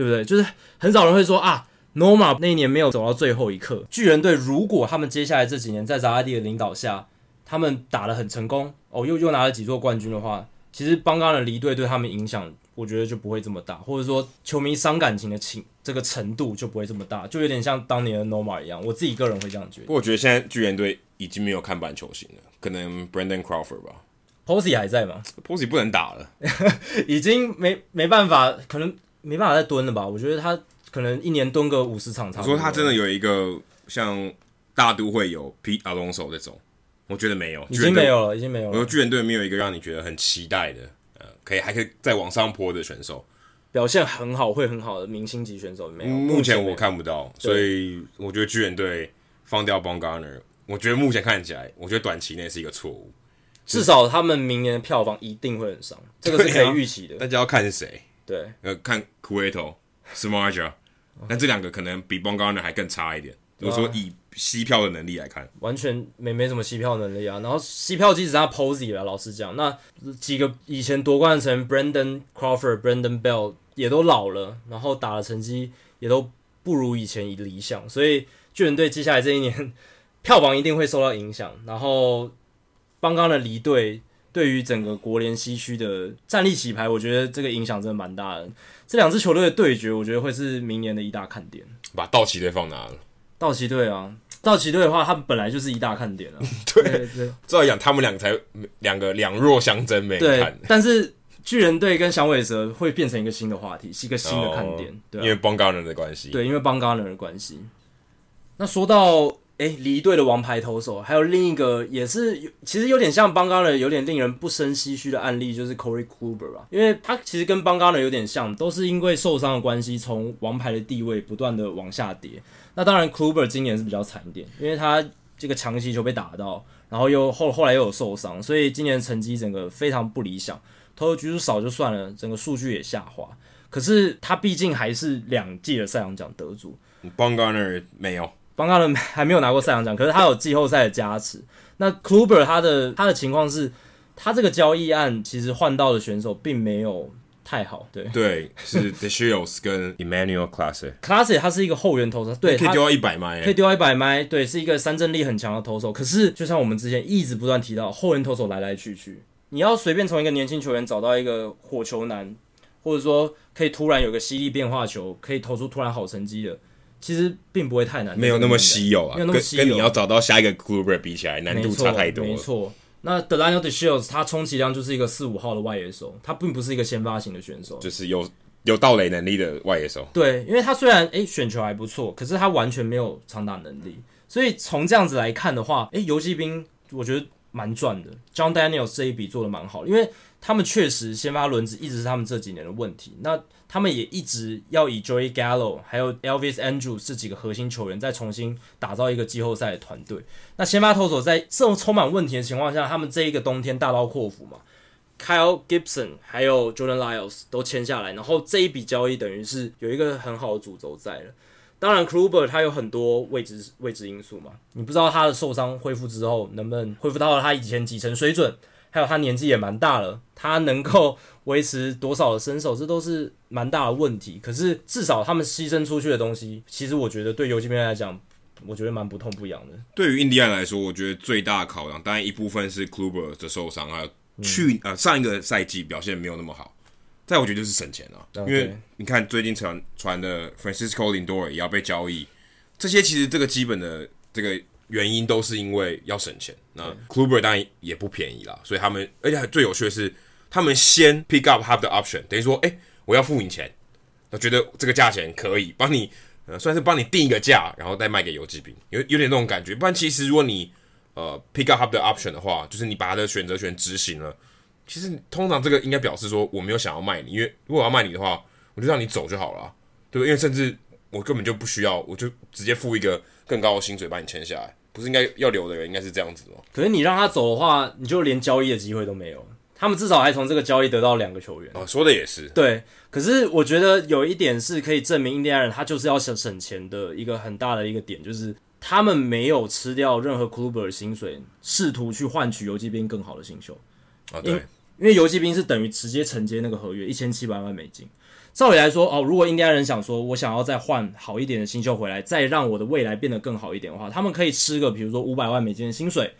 对不对？就是很少人会说啊，Nomar 那一年没有走到最后一刻。巨人队如果他们接下来这几年在扎拉蒂的领导下，他们打得很成功，哦，又又拿了几座冠军的话，其实邦刚的离队对他们影响，我觉得就不会这么大，或者说球迷伤感情的情这个程度就不会这么大，就有点像当年的 Nomar 一样。我自己个人会这样觉得。不过我觉得现在巨人队已经没有看板球星了，可能 Brandon Crawford 吧。Posey 还在吗？Posey 不能打了，已经没没办法，可能。没办法再蹲了吧？我觉得他可能一年蹲个五十场差不多。我说他真的有一个像大都会有 Pete Alonso 这种，我觉得没有，已经没有了，已经没有了。我说巨人队没有一个让你觉得很期待的，呃，可以还可以再往上坡的选手，表现很好会很好的明星级选手没有。目前我看不到，所以我觉得巨人队放掉 b o n g a r n e r 我觉得目前看起来，我觉得短期内是一个错误。至少他们明年的票房一定会很伤，这个是可以预期的。大家要看是谁。对，呃，看 Cueto、Samardzija，但这两个可能比 b o n g a r n e r 还更差一点。如果说以吸票的能力来看，完全没没什么吸票能力啊。然后吸票机只剩下 Posey 了，老实讲，那几个以前夺冠的成员 Brandon Crawford、Brandon Bell 也都老了，然后打的成绩也都不如以前理想，所以巨人队接下来这一年票房一定会受到影响。然后 Bumgarner 离队。对于整个国联西区的战力洗牌，我觉得这个影响真的蛮大的。这两支球队的对决，我觉得会是明年的一大看点。把道奇队放哪了？道奇队啊，道奇队的话，他们本来就是一大看点啊。对 对，照来讲，他们两个才两个两弱相争，没人看。但是巨人队跟响尾蛇会变成一个新的话题，是一个新的看点。哦、对、啊，因为邦加人的关系。对，因为邦加人的关系。那说到。诶，离队的王牌投手，还有另一个也是，其实有点像邦加勒，有点令人不胜唏嘘的案例，就是 Corey Kluber 吧，因为他其实跟邦加勒有点像，都是因为受伤的关系，从王牌的地位不断的往下跌。那当然，Kluber 今年是比较惨一点，因为他这个强袭球被打到，然后又后后来又有受伤，所以今年成绩整个非常不理想，投的局数少就算了，整个数据也下滑。可是他毕竟还是两届的赛扬奖得主，邦加勒没有。邦加伦还没有拿过赛扬奖，可是他有季后赛的加持。那 Kluber 他的他的情况是，他这个交易案其实换到的选手并没有太好。对对，是 DeShields 跟 Emmanuel Clase。Clase 他是一个后援投手，对，可以丢到一百迈，可以丢到一百迈，对，是一个三振力很强的投手。可是就像我们之前一直不断提到，后援投手来来去去，你要随便从一个年轻球员找到一个火球男，或者说可以突然有个犀利变化球，可以投出突然好成绩的。其实并不会太难，没有那么稀有啊，没有那么稀有。跟，跟你要找到下一个 Kluber 比起来，难度差太多了。没错，那 Delino DeShields 他充其量就是一个四五号的外野手，他并不是一个先发型的选手，就是有有盗垒能力的外野手。对，因为他虽然诶选球还不错，可是他完全没有长打能力。所以从这样子来看的话，诶游击兵我觉得蛮赚的。，John Daniels 这一笔做的蛮好，因为他们确实先发轮子一直是他们这几年的问题。那他们也一直要以 Joey Gallo 还有 Elvis Andrews 这几个核心球员再重新打造一个季后赛的团队。那先发投手在这种充满问题的情况下，他们这一个冬天大刀阔斧嘛，Kyle Gibson 还有 Jordan Lyles 都签下来，然后这一笔交易等于是有一个很好的主轴在了。当然，Kluber 他有很多未知未知因素嘛，你不知道他的受伤恢复之后能不能恢复到他以前几成水准。还有他年纪也蛮大了，他能够维持多少的身手，这都是蛮大的问题。可是至少他们牺牲出去的东西，其实我觉得对游骑兵来讲我觉得蛮不痛不痒的。对于印第安来说，我觉得最大的考量，当然一部分是 Kluber 的受伤，还有去、嗯、呃上一个赛季表现没有那么好。再我觉得就是省钱了，okay. 因为你看最近传传的 Francisco Lindor 也要被交易，这些其实这个基本的这个原因都是因为要省钱。那 Kluber 当然也不便宜啦，所以他们而且最有趣的是，他们先 pick up half the option，等于说，哎、欸，我要付你钱，他觉得这个价钱可以帮你，呃，算是帮你定一个价，然后再卖给游击兵，有有点那种感觉。不然其实如果你呃 pick up half the option 的话，就是你把他的选择权执行了。其实通常这个应该表示说我没有想要卖你，因为如果我要卖你的话，我就让你走就好了，对不对？因为甚至我根本就不需要，我就直接付一个更高的薪水把你签下来，不是应该要留的人应该是这样子吗？可是你让他走的话，你就连交易的机会都没有。他们至少还从这个交易得到两个球员。哦，说的也是。对，可是我觉得有一点是可以证明印第安人他就是要省省钱的一个很大的一个点，就是他们没有吃掉任何 Kluber 的薪水，试图去换取游击兵更好的新秀。啊，对。因为游骑兵是等于直接承接那个合约一千七百万美金，照理来说哦，如果印第安人想说我想要再换好一点的新秀回来，再让我的未来变得更好一点的话，他们可以吃个比如说五百万美金的薪水，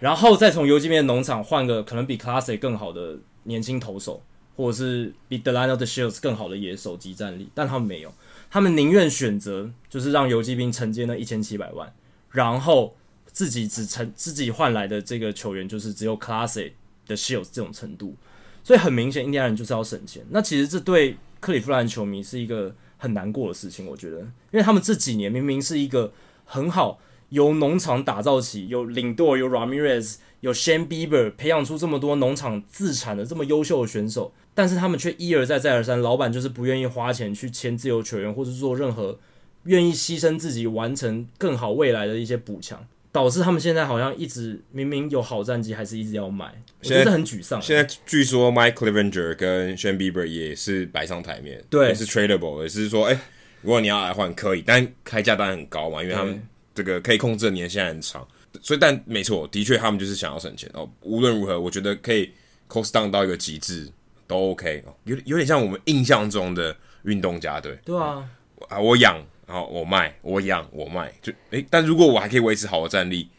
然后再从游击兵的农场换个可能比 Classic 更好的年轻投手，或者是比 Delino DeShields 更好的野手即战力，但他们没有，他们宁愿选择就是让游骑兵承接那一千七百万，然后自己只承自己换来的这个球员就是只有 Classic。的 Shields 这种程度，所以很明显，印第安人就是要省钱。那其实这对克利夫兰球迷是一个很难过的事情，我觉得，因为他们这几年明明是一个很好由农场打造起，有领队，有 Ramirez，有 Shane Bieber，培养出这么多农场自产的这么优秀的选手，但是他们却一而再再而三，老板就是不愿意花钱去签自由球员，或者做任何愿意牺牲自己完成更好未来的一些补强。导致他们现在好像一直明明有好战绩，还是一直要买，我觉得很沮丧。现在据说 Mike Clevenger 跟 Shane Bieber 也是摆上台面，对，也是 tradable，也是说，哎、欸，如果你要来换可以，但开价当然很高嘛，因为他们这个可以控制的年限很长，所以但没错，的确他们就是想要省钱哦。无论如何，我觉得可以 cost down 到一个极致都 OK，哦有有点像我们印象中的运动家队。对啊，啊，我养。然后我卖，我养，我卖，就诶，但如果我还可以维持好的战力，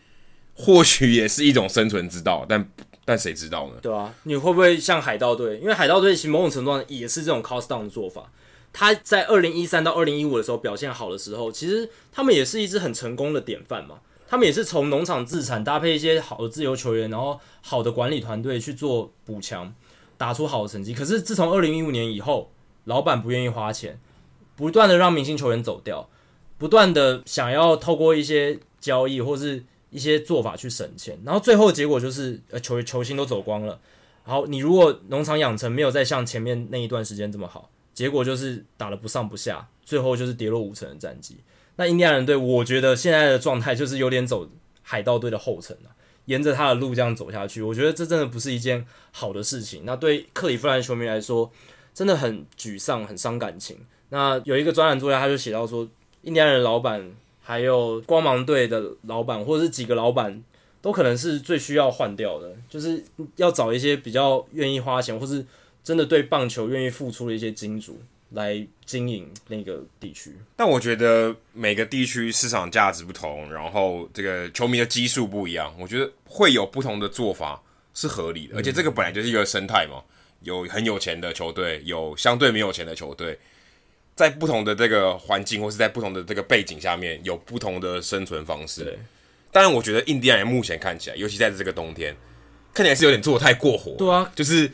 或许也是一种生存之道。但但谁知道呢？对啊，你会不会像海盗队？因为海盗队其实某种程度上也是这种 cost down 的做法。他在二零一三到二零一五的时候表现好的时候，其实他们也是一支很成功的典范嘛。他们也是从农场自产，搭配一些好的自由球员，然后好的管理团队去做补强，打出好的成绩。可是自从二零一五年以后，老板不愿意花钱。不断的让明星球员走掉，不断的想要透过一些交易或是一些做法去省钱，然后最后结果就是呃球球星都走光了。然后你如果农场养成没有再像前面那一段时间这么好，结果就是打了不上不下，最后就是跌落五成的战绩。那印第安人队，我觉得现在的状态就是有点走海盗队的后尘了，沿着他的路这样走下去，我觉得这真的不是一件好的事情。那对克里夫兰球迷来说，真的很沮丧，很伤感情。那有一个专栏作家，他就写到说，印第安人老板，还有光芒队的老板，或者是几个老板，都可能是最需要换掉的，就是要找一些比较愿意花钱，或是真的对棒球愿意付出的一些金主来经营那个地区。但我觉得每个地区市场价值不同，然后这个球迷的基数不一样，我觉得会有不同的做法是合理的，而且这个本来就是一个生态嘛，有很有钱的球队，有相对没有钱的球队。在不同的这个环境，或是在不同的这个背景下面，有不同的生存方式。对，当然，我觉得印第安人目前看起来，尤其在这个冬天，看起来是有点做得太过火。对啊，就是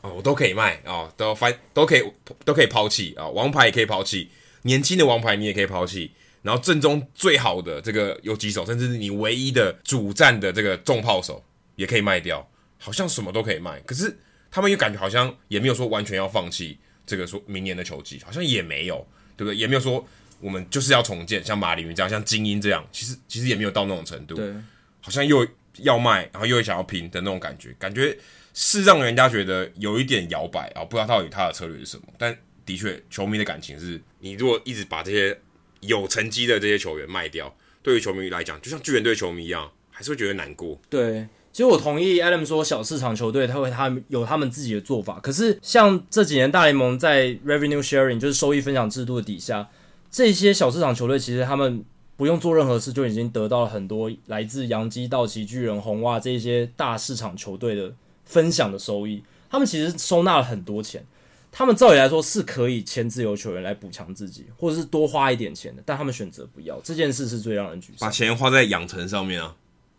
哦，我都可以卖啊、哦，都翻都可以都可以抛弃啊，王牌也可以抛弃，年轻的王牌你也可以抛弃，然后正中最好的这个游击手，甚至是你唯一的主战的这个重炮手也可以卖掉，好像什么都可以卖。可是他们又感觉好像也没有说完全要放弃。这个说明年的球季好像也没有，对不对？也没有说我们就是要重建，像马里云这样，像精英这样，其实其实也没有到那种程度。对，好像又要卖，然后又想要拼的那种感觉，感觉是让人家觉得有一点摇摆啊，不知道到底他的策略是什么。但的确，球迷的感情是，你如果一直把这些有成绩的这些球员卖掉，对于球迷来讲，就像巨人队球迷一样，还是会觉得难过。对。其实我同意 Adam 说，小市场球队他会他们有他们自己的做法。可是像这几年大联盟在 Revenue Sharing 就是收益分享制度的底下，这些小市场球队其实他们不用做任何事就已经得到了很多来自洋基、道奇、巨人、红袜这些大市场球队的分享的收益。他们其实收纳了很多钱，他们照理来说是可以签自由球员来补强自己，或者是多花一点钱的，但他们选择不要。这件事是最让人沮丧。把钱花在养成上面啊，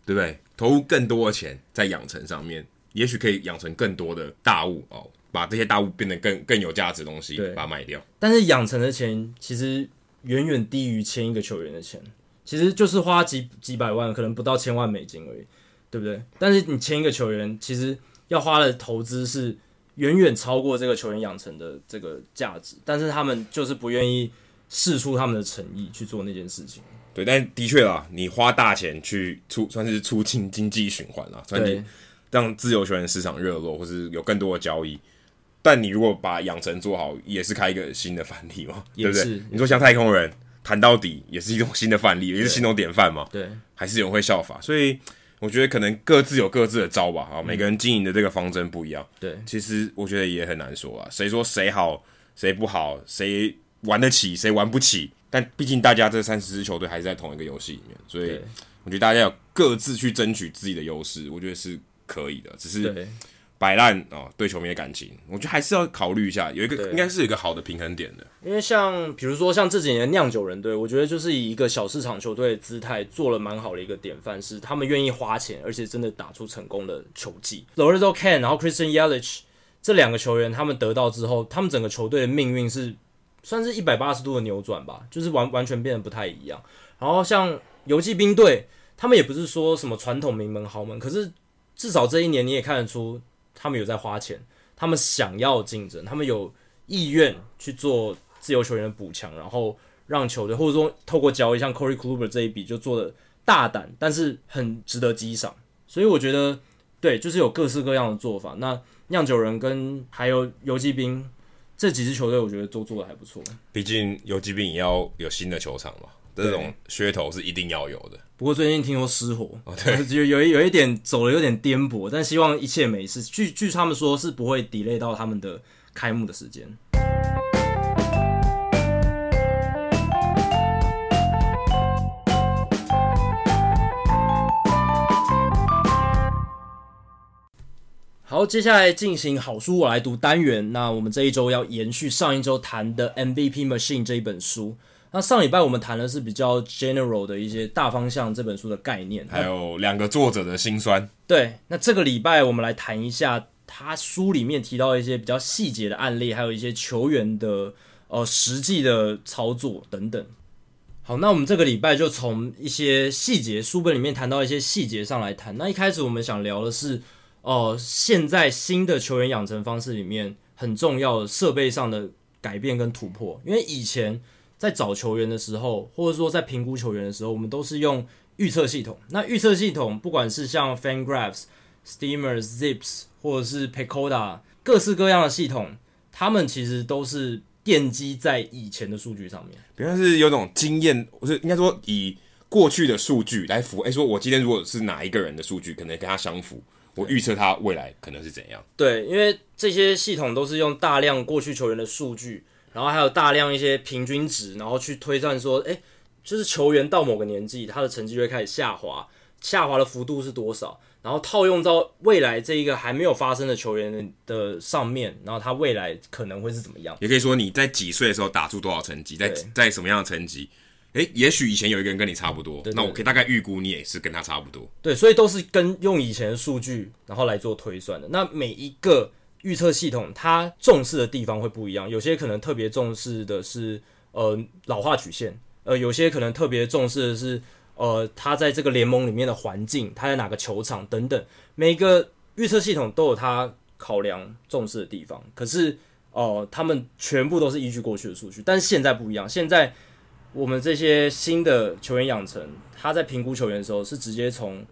对不对？投入更多的钱在养成上面，也许可以养成更多的大物哦，把这些大物变得更更有价值的东西，把它卖掉。但是养成的钱其实。远远低于签一个球员的钱，其实就是花几几百万，可能不到千万美金而已，对不对？但是你签一个球员，其实要花的投资是远远超过这个球员养成的这个价值，但是他们就是不愿意试出他们的诚意去做那件事情。对，但的确啦，你花大钱去促，算是促进经济循环啦，算是让自由球员市场热络，或是有更多的交易。但你如果把养成做好，也是开一个新的范例嘛，对不对？你说像太空人谈到底，也是一种新的范例，也是新种典范嘛。对，还是有人会效法，所以我觉得可能各自有各自的招吧。啊，每个人经营的这个方针不一样。对，其实我觉得也很难说啊，谁说谁好，谁不好，谁玩得起，谁玩不起。但毕竟大家这三十支球队还是在同一个游戏里面，所以我觉得大家要各自去争取自己的优势，我觉得是可以的。只是。摆烂哦，对球迷的感情，我觉得还是要考虑一下，有一个应该是有一个好的平衡点的。因为像比如说像这几年酿酒人队，我觉得就是以一个小市场球队的姿态做了蛮好的一个典范，是他们愿意花钱，而且真的打出成功的球技。Lorenzo Cain，然后 Christian Yelich 这两个球员，他们得到之后，他们整个球队的命运是算是一百八十度的扭转吧，就是完完全变得不太一样。然后像游骑兵队，他们也不是说什么传统名门豪门，可是至少这一年你也看得出。他们有在花钱，他们想要竞争，他们有意愿去做自由球员的补强，然后让球队或者说透过交易，像 Corey Kluber 这一笔就做的大胆，但是很值得激赏。所以我觉得，对，就是有各式各样的做法。那酿酒人跟还有游骑兵这几支球队，我觉得都做的还不错。毕竟游骑兵也要有新的球场嘛。这种噱头是一定要有的。不过最近听说失火，哦、对，有有有一点走的有点颠簸，但希望一切没事。据据他们说是不会 delay 到他们的开幕的时间。好，接下来进行好书我来读单元。那我们这一周要延续上一周谈的 MVP Machine 这一本书。那上礼拜我们谈的是比较 general 的一些大方向这本书的概念，还有两个作者的辛酸。对，那这个礼拜我们来谈一下他书里面提到一些比较细节的案例，还有一些球员的呃实际的操作等等。好，那我们这个礼拜就从一些细节书本里面谈到一些细节上来谈。那一开始我们想聊的是，哦、现在新的球员养成方式里面很重要的设备上的改变跟突破，因为以前。在找球员的时候，或者说在评估球员的时候，我们都是用预测系统。那预测系统，不管是像 FanGraphs、Steamer、Zips，或者是 Pecoda，各式各样的系统，他们其实都是奠基在以前的数据上面。比方是有种经验，不是应该说以过去的数据来符。哎，说我今天如果是哪一个人的数据，可能跟他相符，我预测他未来可能是怎样。对，因为这些系统都是用大量过去球员的数据。然后还有大量一些平均值，然后去推算说，诶，就是球员到某个年纪，他的成绩就会开始下滑，下滑的幅度是多少？然后套用到未来这一个还没有发生的球员的上面，然后他未来可能会是怎么样？也可以说你在几岁的时候打出多少成绩，在在什么样的成绩？诶，也许以前有一个人跟你差不多，对对对，那我可以大概预估你也是跟他差不多。对，所以都是跟用以前的数据，然后来做推算的。那每一个。预测系统它重视的地方会不一样，有些可能特别重视的是呃老化曲线，呃有些可能特别重视的是呃他在这个联盟里面的环境，他在哪个球场等等，每个预测系统都有它考量重视的地方。可是哦、呃，他们全部都是依据过去的数据，但是现在不一样，现在我们这些新的球员养成，他在评估球员的时候是直接从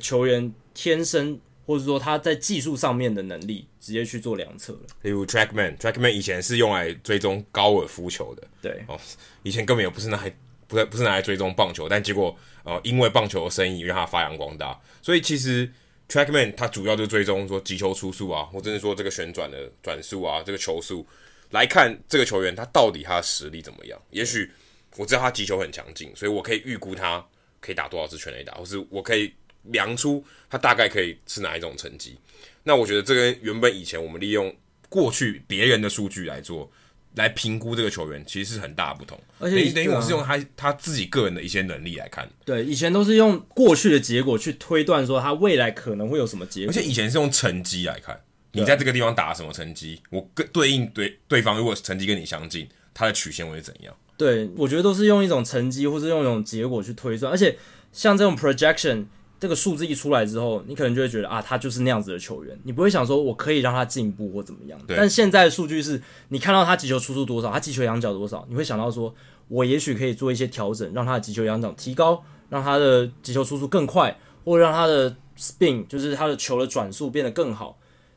球员天生。或者说他在技术上面的能力，直接去做量测了。例如 TrackMan，TrackMan 以前是用来追踪高尔夫球的。对哦，以前根本也不是拿来，不是不是拿来追踪棒球，但结果呃，因为棒球的生意让它发扬光大。所以其实 TrackMan 它主要就追踪说击球出速啊，或者是说这个旋转的转速啊，这个球速来看这个球员他到底他的实力怎么样。也许我知道他击球很强劲，所以我可以预估他可以打多少支全垒打，或是我可以量出他大概可以是哪一种成绩。那我觉得这跟原本以前我们利用过去别人的数据来做来评估这个球员，其实是很大的不同。而且等于我是用他他自己个人的一些能力来看。对，以前都是用过去的结果去推断说他未来可能会有什么结果，而且以前是用成绩来看，你在这个地方打什么成绩，我跟对应对对方如果成绩跟你相近，他的曲线会是怎样？对，我觉得都是用一种成绩，或是用一种结果去推算，而且像这种 projection 这个数字一出来之后，你可能就会觉得啊，他就是那样子的球员，你不会想说我可以让他进步或怎么样。但现在的数据是你看到他击球出速多少，他击球仰角多少，你会想到说，我也许可以做一些调整，让他的击球仰角提高，让他的击球出速更快，或让他的 spin 就是他的球的转速变得更好。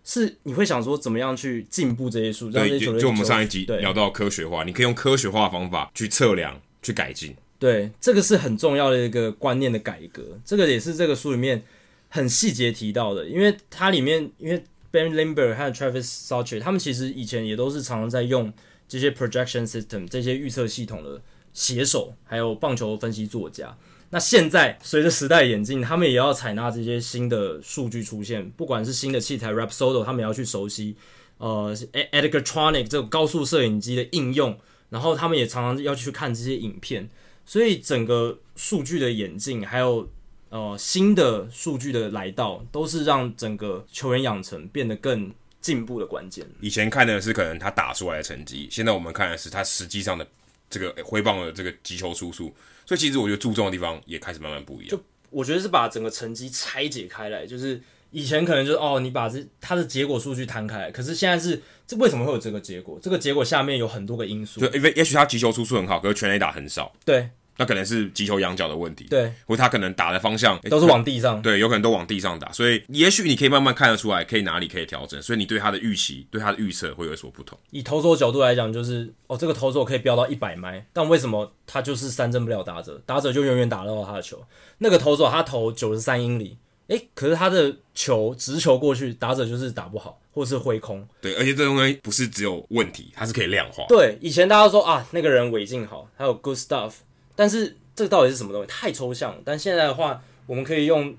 是你会想说怎么样去进步这些数？对，就我们上一集聊到科学化，你可以用科学化的方法去测量、去改进。对，这个是很重要的一个观念的改革。这个也是这个书里面很细节提到的，因为它里面因为 Ben Lindbergh 和 Travis s a u c h e r 他们其实以前也都是常常在用这些 projection system 这些预测系统的写手，还有棒球分析作家。那现在随着时代演进，他们也要采纳这些新的数据出现，不管是新的器材 Rapsodo，他们也要去熟悉，呃，Edgertronic 这种高速摄影机的应用，然后他们也常常要去看这些影片，所以整个数据的演进，还有呃新的数据的来到，都是让整个球员养成变得更进步的关键。以前看的是可能他打出来的成绩，现在我们看的是他实际上的这个挥棒的这个击球出速。所以其实我觉得注重的地方也开始慢慢不一样。就我觉得是把整个成绩拆解开来，就是以前可能就是哦，你把这它的结果数据摊开来，可是现在是这为什么会有这个结果？这个结果下面有很多个因素。对因为也许他击球出数很好，可是全垒打很少。对。那可能是击球仰角的问题，对，或他可能打的方向都是往地上，对，有可能都往地上打，所以也许你可以慢慢看得出来，可以哪里可以调整，所以你对他的预期、对他的预测会有所不同。以投手角度来讲，就是哦，这个投手可以飙到一百迈，但为什么他就是三振不了打者？打者就永远打得到他的球。那个投手他投九十三英里，诶，可是他的球直球过去，打者就是打不好，或是挥空。对，而且这东西不是只有问题，它是可以量化。对，以前大家都说啊，那个人尾劲好，还有 good stuff，但是。这个到底是什么东西？太抽象了。但现在的话，我们可以用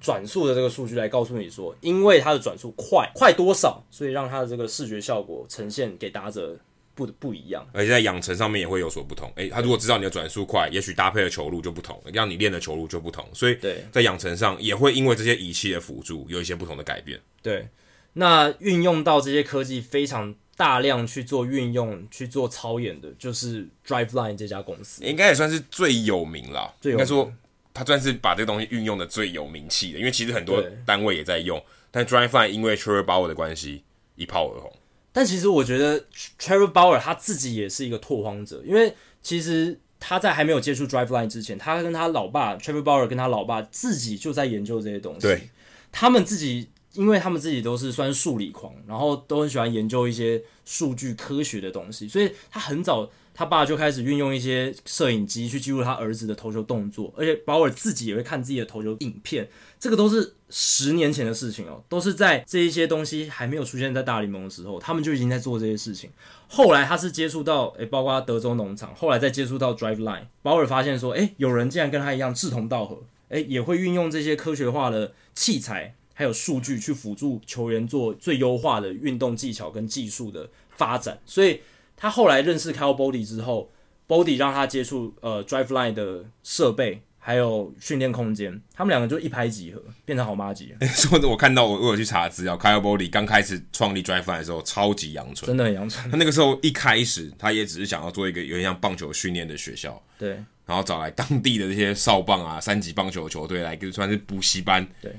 转速的这个数据来告诉你说，因为它的转速快，快多少，所以让它的这个视觉效果呈现给打者不不一样。而且在养成上面也会有所不同。诶，他如果知道你的转速快，也许搭配的球路就不同，让你练的球路就不同。所以在养成上也会因为这些仪器的辅助有一些不同的改变。对，那运用到这些科技非常。大量去做运用、去做操演的，就是 Driveline 这家公司，应该也算是最有名啦。最有名应该说，他算是把这个东西运用的最有名气的，因为其实很多单位也在用。但 Driveline 因为 Trevor Bauer 的关系一炮而红。但其实我觉得 Trevor Bauer 他自己也是一个拓荒者，因为其实他在还没有接触 Driveline 之前，他跟他老爸 Trevor Bauer 跟他老爸自己就在研究这些东西。对，他们自己。因为他们自己都是算数理狂，然后都很喜欢研究一些数据科学的东西，所以他很早他爸就开始运用一些摄影机去记录他儿子的投球动作，而且保尔自己也会看自己的投球影片，这个都是十年前的事情哦，都是在这一些东西还没有出现在大联盟的时候，他们就已经在做这些事情。后来他是接触到，诶，包括德州农场，后来再接触到 Driveline，保尔发现说，诶，有人竟然跟他一样志同道合，诶，也会运用这些科学化的器材。还有数据去辅助球员做最优化的运动技巧跟技术的发展，所以他后来认识 Kyle Boddy 之后，Boddy 让他接触呃 Driveline 的设备还有训练空间，他们两个就一拍即合，变成好妈级。说的我看到我我有去查资料，Kyle Boddy 刚开始创立 Driveline 的时候超级阳春，真的很阳春。他那个时候一开始他也只是想要做一个有点像棒球训练的学校，对，然后找来当地的这些少棒啊、三级棒球球队来，就算是补习班，对。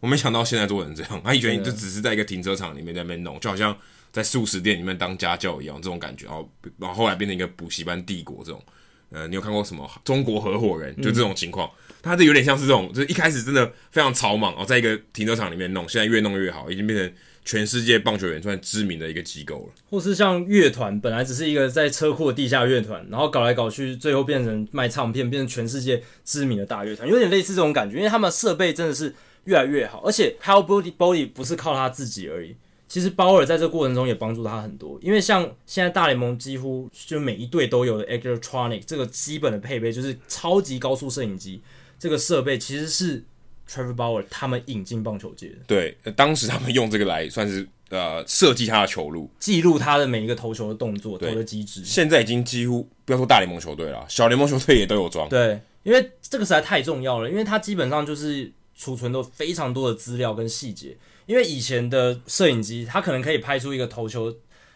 我没想到现在做成这样，他以前就只是在一个停车场里面在那边弄，就好像在素食店里面当家教一样，这种感觉。然后，然后后来变成一个补习班帝国这种。呃，你有看过什么中国合伙人？就这种情况，他这有点像是这种，就是一开始真的非常草莽，然后在一个停车场里面弄，现在越弄越好，已经变成全世界棒球员算知名的一个机构了。或是像乐团，本来只是一个在车库的地下乐团，然后搞来搞去，最后变成卖唱片，变成全世界知名的大乐团，有点类似这种感觉，因为他们设备真的是。越来越好，而且 Kyle Body Body 不是靠他自己而已，其实鲍尔在这个过程中也帮助他很多，因为像现在大联盟几乎就每一队都有的 Electronic 这个基本的配备，就是超级高速摄影机这个设备，其实是 Trevor Bauer 他们引进棒球界的。对，当时他们用这个来算是呃设计他的球路，记录他的每一个投球的动作、投的机制。现在已经几乎不要说大联盟球队了，小联盟球队也都有装。对，因为这个实在太重要了，因为他基本上就是储存了非常多的资料跟细节。因为以前的摄影机，它可能可以拍出一个投球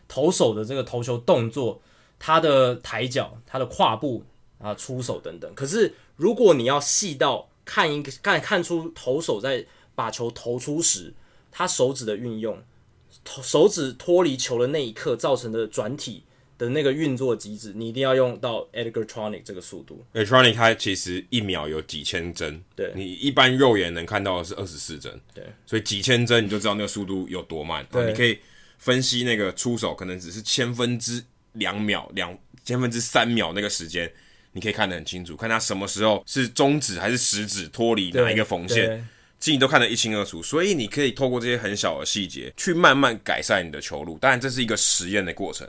投手的这个投球动作，他的抬脚、他的跨步啊、出手等等。可是如果你要细到看一个看看出投手在把球投出时，他手指的运用，手指脱离球的那一刻造成的转体。的那个运作机制，你一定要用到 Edgertronic 这个速度。Edgertronic 它其实一秒有几千帧，对，你一般肉眼能看到的是二十四帧，对，所以几千帧你就知道那个速度有多慢。对，你可以分析那个出手可能只是千分之两秒、两千分之三秒那个时间，你可以看得很清楚，看它什么时候是中指还是食指脱离哪一个缝线，其实你都看得一清二楚。所以你可以透过这些很小的细节去慢慢改善你的球路。当然，这是一个实验的过程。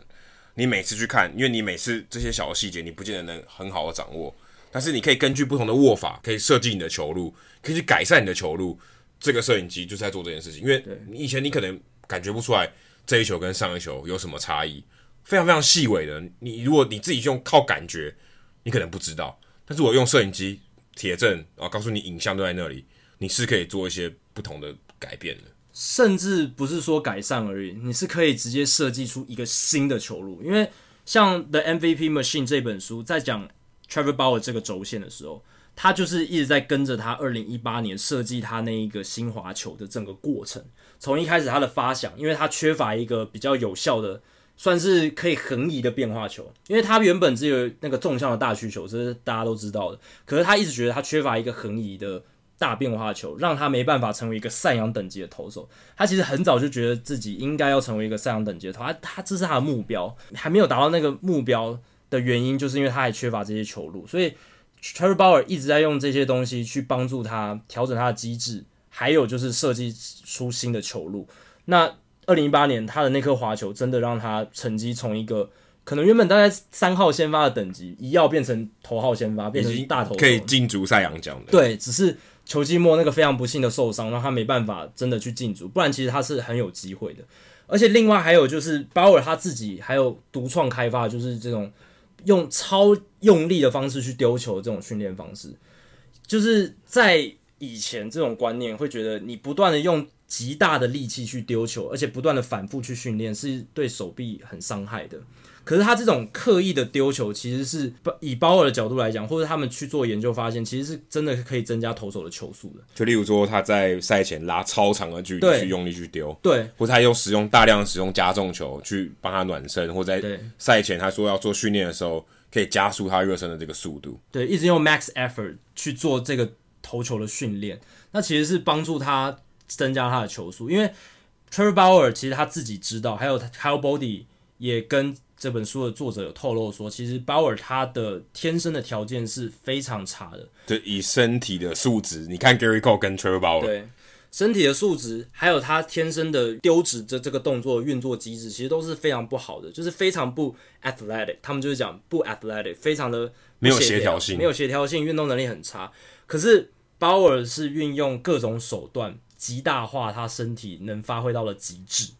你每次去看，因为你每次这些小的细节你不见得能很好的掌握，但是你可以根据不同的握法，可以设计你的球路，可以去改善你的球路。这个摄影机就是在做这件事情，因为你以前你可能感觉不出来这一球跟上一球有什么差异，非常非常细微的。你如果你自己用靠感觉，你可能不知道，但是我用摄影机铁证啊，告诉你影像都在那里，你是可以做一些不同的改变的。甚至不是说改善而已，你是可以直接设计出一个新的球路。因为像《The MVP Machine》这本书在讲 Trevor Bauer 这个轴线的时候，他就是一直在跟着他二零一八年设计他那一个新滑球的整个过程。从一开始他的发想，因为他缺乏一个比较有效的，算是可以横移的变化球，因为他原本只有那个纵向的大曲球，这是大家都知道的。可是他一直觉得他缺乏一个横移的。大变化球让他没办法成为一个赛扬等级的投手。他其实很早就觉得自己应该要成为一个赛扬等级的投手。他他这是他的目标，还没有达到那个目标的原因，就是因为他还缺乏这些球路。所以 Trevor Bauer 一直在用这些东西去帮助他调整他的机制，还有就是设计出新的球路。那二零一八年他的那颗滑球真的让他成绩从一个可能原本大概三号先发的等级，一要变成头号先发，变成大头，可以进足赛扬奖的。对，只是。球季末那个非常不幸的受伤，让他没办法真的去进组，不然其实他是很有机会的。而且另外还有就是鲍尔他自己还有独创开发，就是这种用超用力的方式去丢球这种训练方式，就是在以前这种观念会觉得你不断的用极大的力气去丢球，而且不断的反复去训练，是对手臂很伤害的。可是他这种刻意的丢球，其实是以鲍尔的角度来讲，或者他们去做研究发现，其实是真的可以增加投手的球速的。就例如说，他在赛前拉超长的距离去用力去丢，对，或者他用使用大量使用加重球去帮他暖身，或在赛前他说要做训练的时候，可以加速他热身的这个速度。对，一直用 max effort 去做这个投球的训练，那其实是帮助他增加他的球速。因为 Trevor Bauer 其实他自己知道，还有 Kyle Boddy 也跟。这本书的作者有透露说，其实鲍尔他的天生的条件是非常差的。就以身体的素质，你看 Gary Cole 跟 Trevor Bauer，对身体的素质，还有他天生的丢掷的这个动作运作机制，其实都是非常不好的，就是非常不 athletic。他们就是讲不 athletic，非常的没有协调性，没有协调性，运动能力很差。可是鲍尔是运用各种手段，极大化他身体能发挥到了极致，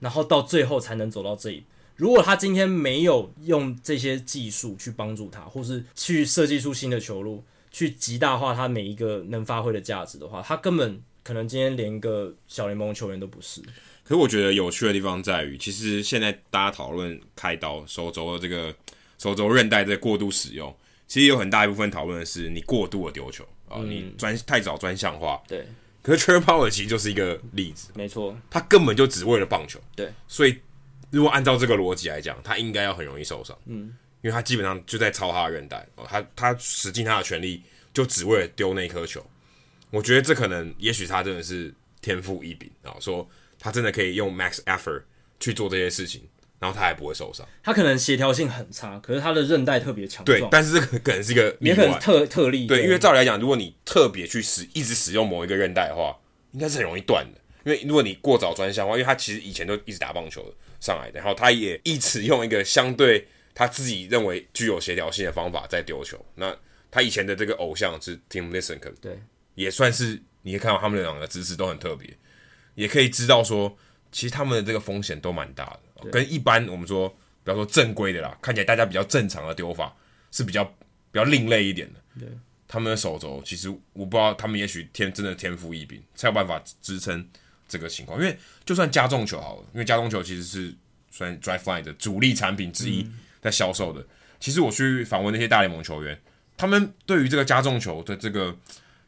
然后到最后才能走到这一步。如果他今天没有用这些技术去帮助他，或是去设计出新的球路，去极大化他每一个能发挥的价值的话，他根本可能今天连一个小联盟球员都不是。可是我觉得有趣的地方在于，其实现在大家讨论开刀手肘的这个手肘韧带的过度使用，其实有很大一部分讨论的是你过度的丢球啊，嗯、你专太早专项化。对。可是 Trevor Bauer 其实就是一个例子，没错，他根本就只为了棒球。对，所以。如果按照这个逻辑来讲，他应该要很容易受伤，嗯，因为他基本上就在操他的韧带哦，他他使尽他的全力，就只为了丢那颗球。我觉得这可能，也许他真的是天赋异禀啊，说他真的可以用 max effort 去做这些事情，然后他还不会受伤。他可能协调性很差，可是他的韧带特别强壮。对，但是这个可能是一个也可能特特例。对，因为照理来讲，如果你特别去使一直使用某一个韧带的话，应该是很容易断的。因为如果你过早专项的话，因为他其实以前都一直打棒球上来的，然后他也一直用一个相对他自己认为具有协调性的方法在丢球。那他以前的这个偶像是 Tim Lincecum，对，也算是你可以看到他们两个姿势都很特别，也可以知道说，其实他们的这个风险都蛮大的，跟一般我们说，比方说正规的啦，看起来大家比较正常的丢法是比较比较另类一点的。对，他们的手肘其实我不知道，他们也许天真的天赋异禀，才有办法支撑这个情况。因为就算加重球好了，因为加重球其实是算 Driveline 的主力产品之一，在销售的。嗯、其实我去访问那些大联盟球员。他们对于这个加重球的这个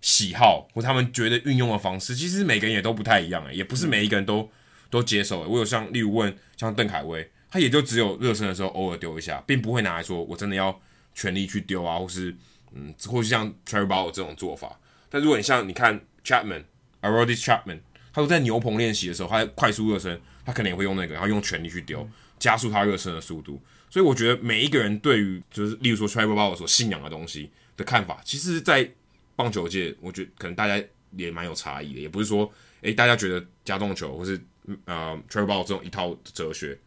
喜好，或他们觉得运用的方式，其实每个人也都不太一样诶，也不是每一个人都都接受。我有像例如问像邓凯威，他也就只有热身的时候偶尔丢一下，并不会拿来说我真的要全力去丢啊，或是嗯，或是像 Trevor Bauer 这种做法。但如果你像你看 Chapman，Aroldis Chapman，他说在牛棚练习的时候，他在快速热身，他可能也会用那个，然后用全力去丢，加速他热身的速度。所以我觉得每一个人对于就是例如说 Trevor Bauer 所信仰的东西的看法，其实，在棒球界，我觉得可能大家也蛮有差异的。也不是说，诶、大家觉得加重球或是呃 Trevor Bauer 这种一套哲学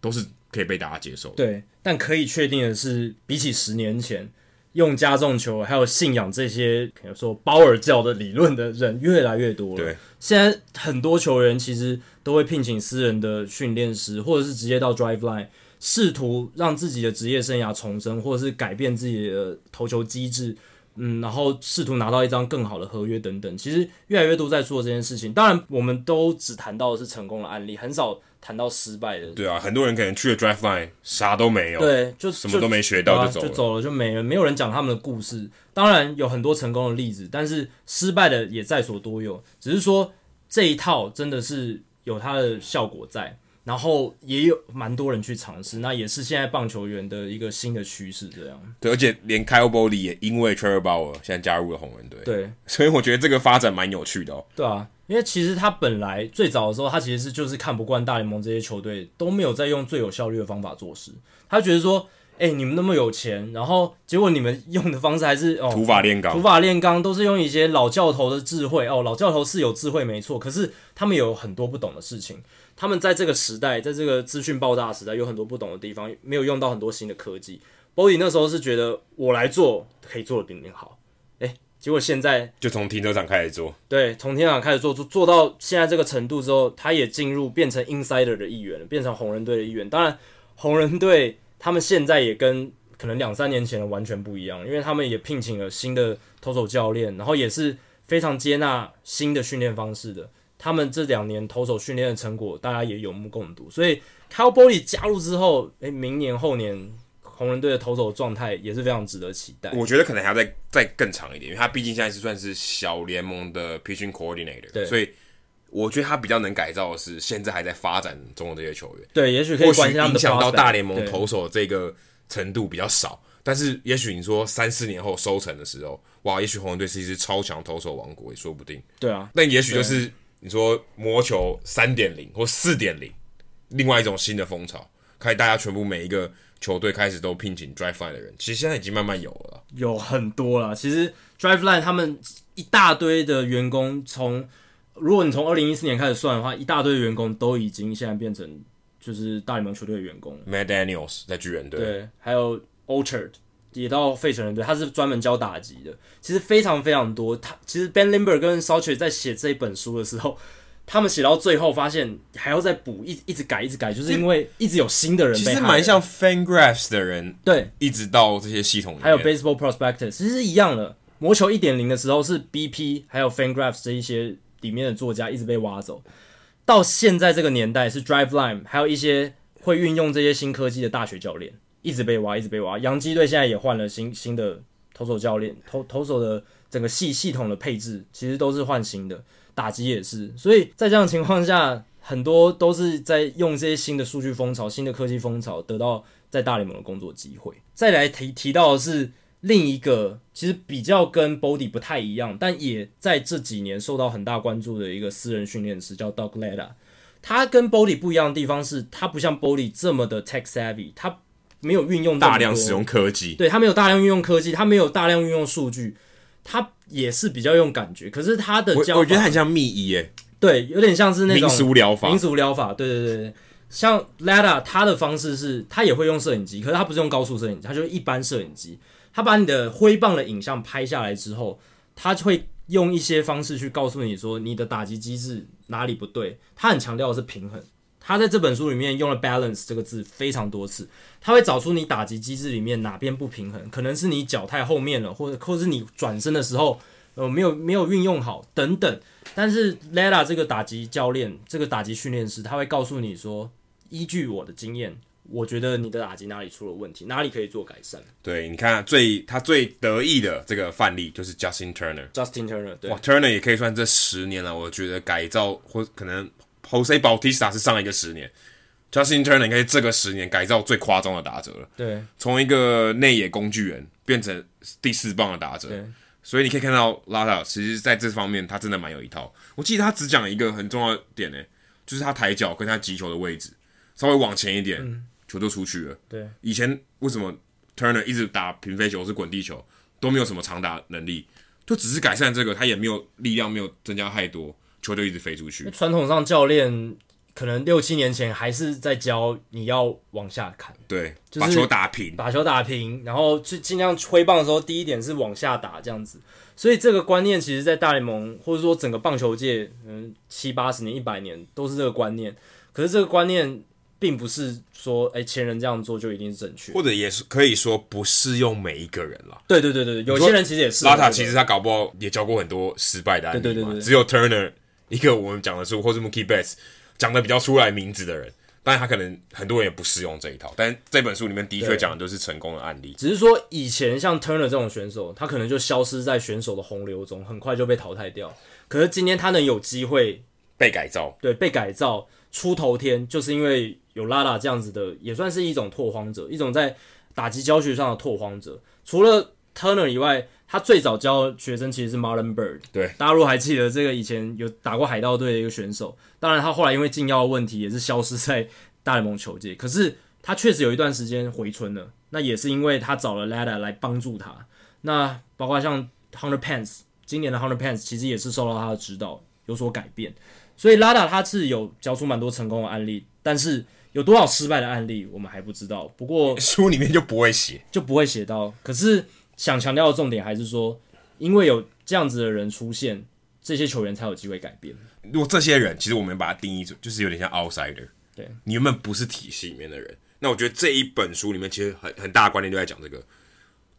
都是可以被大家接受。对，但可以确定的是，比起十年前用加重球还有信仰这些，比如说包尔教的理论的人越来越多了。对，现在很多球员其实都会聘请私人的训练师，或者是直接到 Drive Line。试图让自己的职业生涯重生，或者是改变自己的投球机制，嗯，然后试图拿到一张更好的合约等等。其实越来越多在做这件事情。当然，我们都只谈到的是成功的案例，很少谈到失败的。对啊，很多人可能去了 Drive Line，啥都没有，对，就什么都没学到就走了，就走了，就没了，没有人讲他们的故事。当然有很多成功的例子，但是失败的也在所多有。只是说这一套真的是有它的效果在。然后也有蛮多人去尝试，那也是现在棒球员的一个新的趋势，这样。对，而且连 Kyle Boddy 也因为 Trevor Bauer 现在加入了红人队。对，所以我觉得这个发展蛮有趣的哦。对啊，因为其实他本来最早的时候，他其实是就是看不惯大联盟这些球队都没有在用最有效率的方法做事，他觉得说，哎，你们那么有钱，然后结果你们用的方式还是哦土法炼钢，土法炼钢都是用一些老教头的智慧哦，老教头是有智慧没错，可是他们有很多不懂的事情。他们在这个时代，在这个资讯爆炸的时代，有很多不懂的地方，没有用到很多新的科技。Boddy 那时候是觉得我来做可以做的比你好，诶，结果现在就从停车场开始做，对，从停车场开始做，做做到现在这个程度之后，他也进入变成 Insider 的一员了，变成红人队的一员。当然，红人队他们现在也跟可能两三年前的完全不一样，因为他们也聘请了新的投手教练，然后也是非常接纳新的训练方式的。他们这两年投手训练的成果，大家也有目共睹。所以 Boddy 加入之后，诶，明年后年红人队的投手状态也是非常值得期待。我觉得可能还要再再更长一点，因为他毕竟现在是算是小联盟的 pitching coordinator，对，所以我觉得他比较能改造的是现在还在发展中的这些球员。对，也许可以关心他们的影响到大联盟投手这个程度比较少，但是也许你说三四年后收成的时候，哇，也许红人队是一支超强投手王国也说不定。对啊，那也许就是。你说魔球三点零或四点零，另外一种新的风潮，开始大家全部每一个球队开始都聘请 Drive Line 的人，其实现在已经慢慢有了，有很多了。其实 Drive Line 他们一大堆的员工，从如果你从二零一四年开始算的话，一大堆员工都已经现在变成就是大联盟球队的员工了。Matt Daniels 在巨人队，对，还有 Orchard。也到费城人队，他是专门教打击的。其实非常非常多。他其实 Ben Lindbergh 跟 Southworth 在写这一本书的时候，他们写到最后发现还要再补，一一直改，一直改，就是因为一直有新的人被。其实蛮像 Fangraphs 的人，对，一直到这些系统，还有 Baseball Prospectus，其实是一样的。魔球一点零的时候是 BP，还有 Fangraphs 这一些里面的作家一直被挖走。到现在这个年代是 Driveline，还有一些会运用这些新科技的大学教练。一直被挖，一直被挖。洋基队现在也换了新新的投手教练，投投手的整个系系统的配置其实都是换新的，打击也是。所以在这样情况下，很多都是在用这些新的数据风潮、新的科技风潮，得到在大联盟的工作机会。再来提提到的是另一个，其实比较跟 Body 不太一样，但也在这几年受到很大关注的一个私人训练师，叫 Doug Leda。他跟 Body 不一样的地方是，他不像 Boddy 这么的 tech savvy，他。没有运用大量使用科技，对，他没有大量运用科技，他没有大量运用数据，他也是比较用感觉。可是他的教，我觉得很像密医耶，对，有点像是那种民俗疗法。民俗疗法，对对对对。像 Lada 他的方式是，他也会用摄影机，可是他不是用高速摄影机，他就是一般摄影机。他把你的挥棒的影像拍下来之后，他会用一些方式去告诉你说你的打击机制哪里不对。他很强调的是平衡。他在这本书里面用了 balance 这个字非常多次，他会找出你打击机制里面哪边不平衡，可能是你脚太后面了，或者或者是你转身的时候呃没有没有运用好等等。但是 Lada 这个打击教练，这个打击训练师，他会告诉你说。依据我的经验，我觉得你的打击哪里出了问题，哪里可以做改善。对，你看最他最得意的这个范例就是 Justin Turner。Justin Turner，对，哇，Turner 也可以算这十年了。我觉得改造或可能 Jose Bautista 是上一个十年，Justin Turner 应该是这个十年改造最夸张的打者了。对，从一个内野工具人变成第四棒的打者。对，所以你可以看到 Lata 其实在这方面他真的蛮有一套。我记得他只讲一个很重要的点呢，就是他抬脚跟他击球的位置。稍微往前一点，嗯、球就出去了。对，以前为什么 Turner 一直打平飞球是滚地球，都没有什么长打能力，就只是改善这个，他也没有力量，没有增加太多，球就一直飞出去。传统上教练可能六七年前还是在教你要往下砍，对，就是把球打平，把球打平，然后就尽量挥棒的时候，第一点是往下打这样子。所以这个观念其实，在大联盟或者说整个棒球界，嗯，七八十年、一百年都是这个观念。可是这个观念。并不是说，哎、欸，前人这样做就一定是正确，或者也是可以说不适用每一个人了。对对对对，有些人其实也是。拉塔其实他搞不好也教过很多失败的案例嘛。对对对对，只有 Turner 一个我们讲的是，或是 Mookie Betts 讲的比较出来名字的人，但他可能很多人也不适用这一套。但这本书里面的确讲的都是成功的案例。只是说以前像 Turner 这种选手，他可能就消失在选手的洪流中，很快就被淘汰掉。可是今天他能有机会被改造，对，被改造出头天，就是因为。有拉拉这样子的，也算是一种拓荒者，一种在打击教学上的拓荒者。除了 Turner 以外，他最早教学生其实是 Marlon Bird，。对，大家如果还记得这个以前有打过海盗队的一个选手，当然他后来因为禁药问题也是消失在大联盟球界。可是他确实有一段时间回春了，那也是因为他找了 Lada 来帮助他。那包括像 Hunter Pence，今年的 Hunter Pence 其实也是受到他的指导有所改变。所以 Lada 他是有教出蛮多成功的案例，但是。有多少失败的案例，我们还不知道。不过 书里面就不会写，就不会写到。可是想强调的重点还是说，因为有这样子的人出现，这些球员才有机会改变。如果这些人，其实我们把它定义成就是有点像 outsider，对，你原本不是体系里面的人。那我觉得这一本书里面其实很很大的观念就在讲这个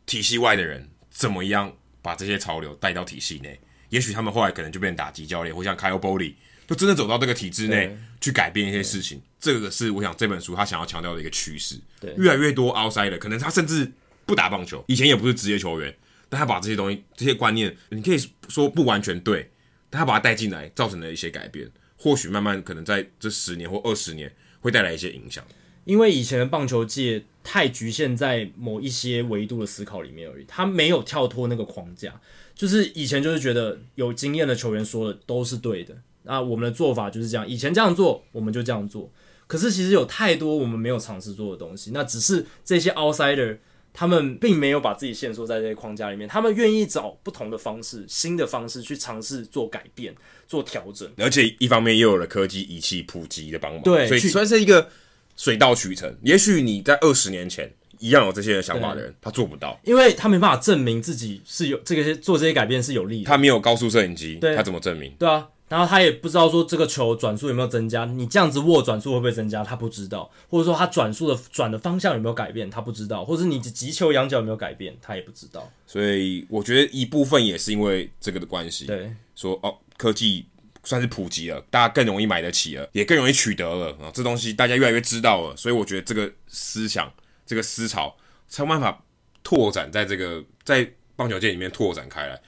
体系外的人怎么样把这些潮流带到体系内。也许他们后来可能就变成打击教练，或像 Kyle Boddy。就真的走到这个体制内去改变一些事情，这个是我想这本书他想要强调的一个趋势。对，越来越多 outsider，可能他甚至不打棒球，以前也不是职业球员，但他把这些东西、这些观念，你可以说不完全对，但他把它带进来，造成了一些改变。或许慢慢可能在这十年或二十年会带来一些影响。因为以前的棒球界太局限在某一些维度的思考里面而已，他没有跳脱那个框架。就是以前就是觉得有经验的球员说的都是对的。那我们的做法就是这样，以前这样做，我们就这样做。可是其实有太多我们没有尝试做的东西，那只是这些 outsider 他们并没有把自己限缩在这些框架里面，他们愿意找不同的方式、新的方式去尝试做改变、做调整。而且一方面又有了科技仪器普及的帮忙，对，所以算是一个水到渠成。也许你在二十年前一样有这些想法的人，他做不到，因为他没办法证明自己是有这个做这些改变是有利的。他没有高速摄影机，他怎么证明？对啊。然后他也不知道说这个球转速有没有增加，你这样子握转速会不会增加？他不知道，或者说他转速的转的方向有没有改变？他不知道，或者你击球仰角有没有改变？他也不知道。所以我觉得一部分也是因为这个的关系。对，说哦，科技算是普及了，大家更容易买得起了，也更容易取得了啊，这东西大家越来越知道了，所以我觉得这个思想、这个思潮才有办法拓展在这个在棒球界里面拓展开来，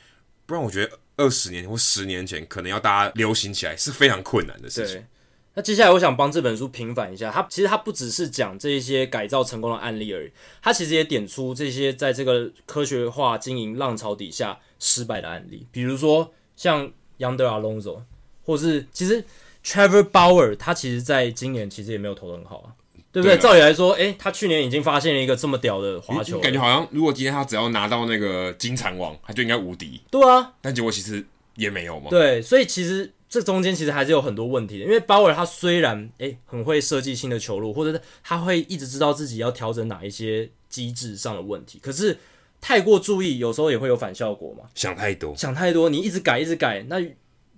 不然我觉得。二十年或十年前，可能要大家流行起来是非常困难的事情。那接下来，我想帮这本书平反一下，它其实它不只是讲这些改造成功的案例而已，它其实也点出这些在这个科学化经营浪潮底下失败的案例，比如说像 Yonder Alonso，或是其实 Trevor Bauer，他其实在今年其实也没有投得很好啊。对不对？照理来说，诶，他去年已经发现了一个这么屌的滑球，感觉好像如果今天他只要拿到那个金蝉王，他就应该无敌。对啊，但结果其实也没有嘛。对，所以其实这中间其实还是有很多问题的，因为鲍尔他虽然诶、欸、很会设计新的球路，或者是他会一直知道自己要调整哪一些机制上的问题，可是太过注意有时候也会有反效果嘛。想太多，想太多，你一直改一直改，那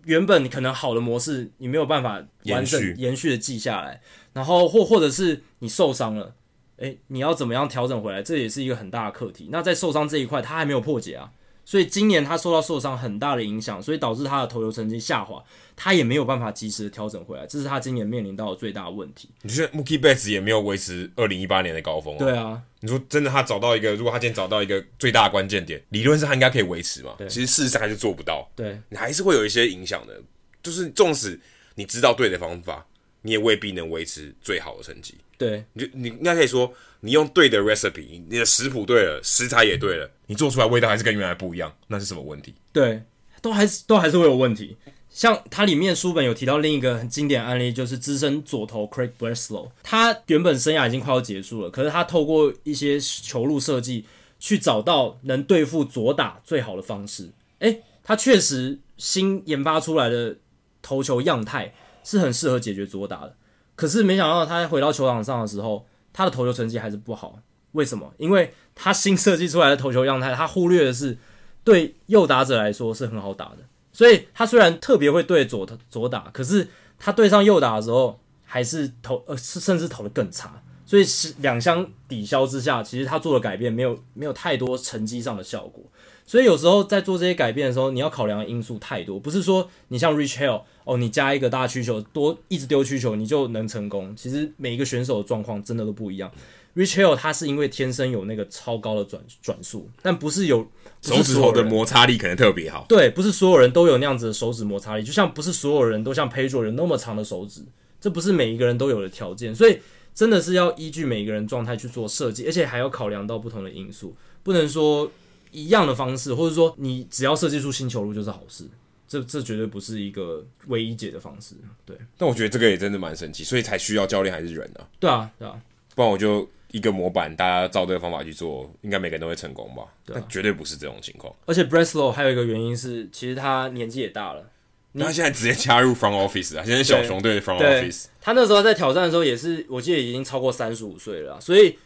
原本你可能好的模式你没有办法完整延续的记下来，然后或或者是你受伤了，诶、欸，你要怎么样调整回来，这也是一个很大的课题。那在受伤这一块，他还没有破解啊。所以今年他受到受伤很大的影响，所以导致他的投球成绩下滑，他也没有办法及时的调整回来，这是他今年面临到的最大的问题。你觉得 Mookie Betts 也没有维持二零一八年的高峰？对啊，你说真的，他找到一个，如果他今天找到一个最大的关键点，理论上他应该可以维持嘛？其实事实上还是做不到。对，你还是会有一些影响的，就是纵使你知道对的方法，你也未必能维持最好的成绩。对，你就你应该可以说，你用对的 recipe，你的食谱对了，食材也对了，你做出来味道还是跟原来不一样，那是什么问题？对，都还是都还是会有问题。像它里面书本有提到另一个很经典案例，就是资深左投 Craig Breslow，他原本生涯已经快要结束了，可是他透过一些球路设计去找到能对付左打最好的方式。诶，他确实新研发出来的投球样态是很适合解决左打的。可是没想到他回到球场上的时候，他的投球成绩还是不好。为什么？因为他新设计出来的投球样态，他忽略的是对右打者来说是很好打的。所以他虽然特别会对左左打，可是他对上右打的时候，还是投呃甚至投得更差。所以是两相抵消之下，其实他做的改变没有没有太多成绩上的效果。所以有时候在做这些改变的时候，你要考量的因素太多，不是说你像 Rich Hill 哦，你加一个大需求，多一直丢需求，你就能成功。其实每一个选手的状况真的都不一样。Rich Hill 他是因为天生有那个超高的转转速，但不是有手指头的摩擦力可能特别好。对，不是所有人都有那样子的手指摩擦力，就像不是所有人都像 Pedro 有那么长的手指，这不是每一个人都有的条件。所以真的是要依据每一个人状态去做设计，而且还要考量到不同的因素，不能说。一样的方式，或者说你只要设计出新球路就是好事，这这绝对不是一个唯一解的方式。对，但我觉得这个也真的蛮神奇，所以才需要教练还是人啊？对啊，对啊，不然我就一个模板，大家照这个方法去做，应该每个人都会成功吧？对啊，但绝对不是这种情况。而且 Breslow 还有一个原因是，其实他年纪也大了，他现在直接加入 Front Office 啊，现在小熊队的 Front Office。他那时候在挑战的时候也是，我记得已经超过三十五岁了，所以。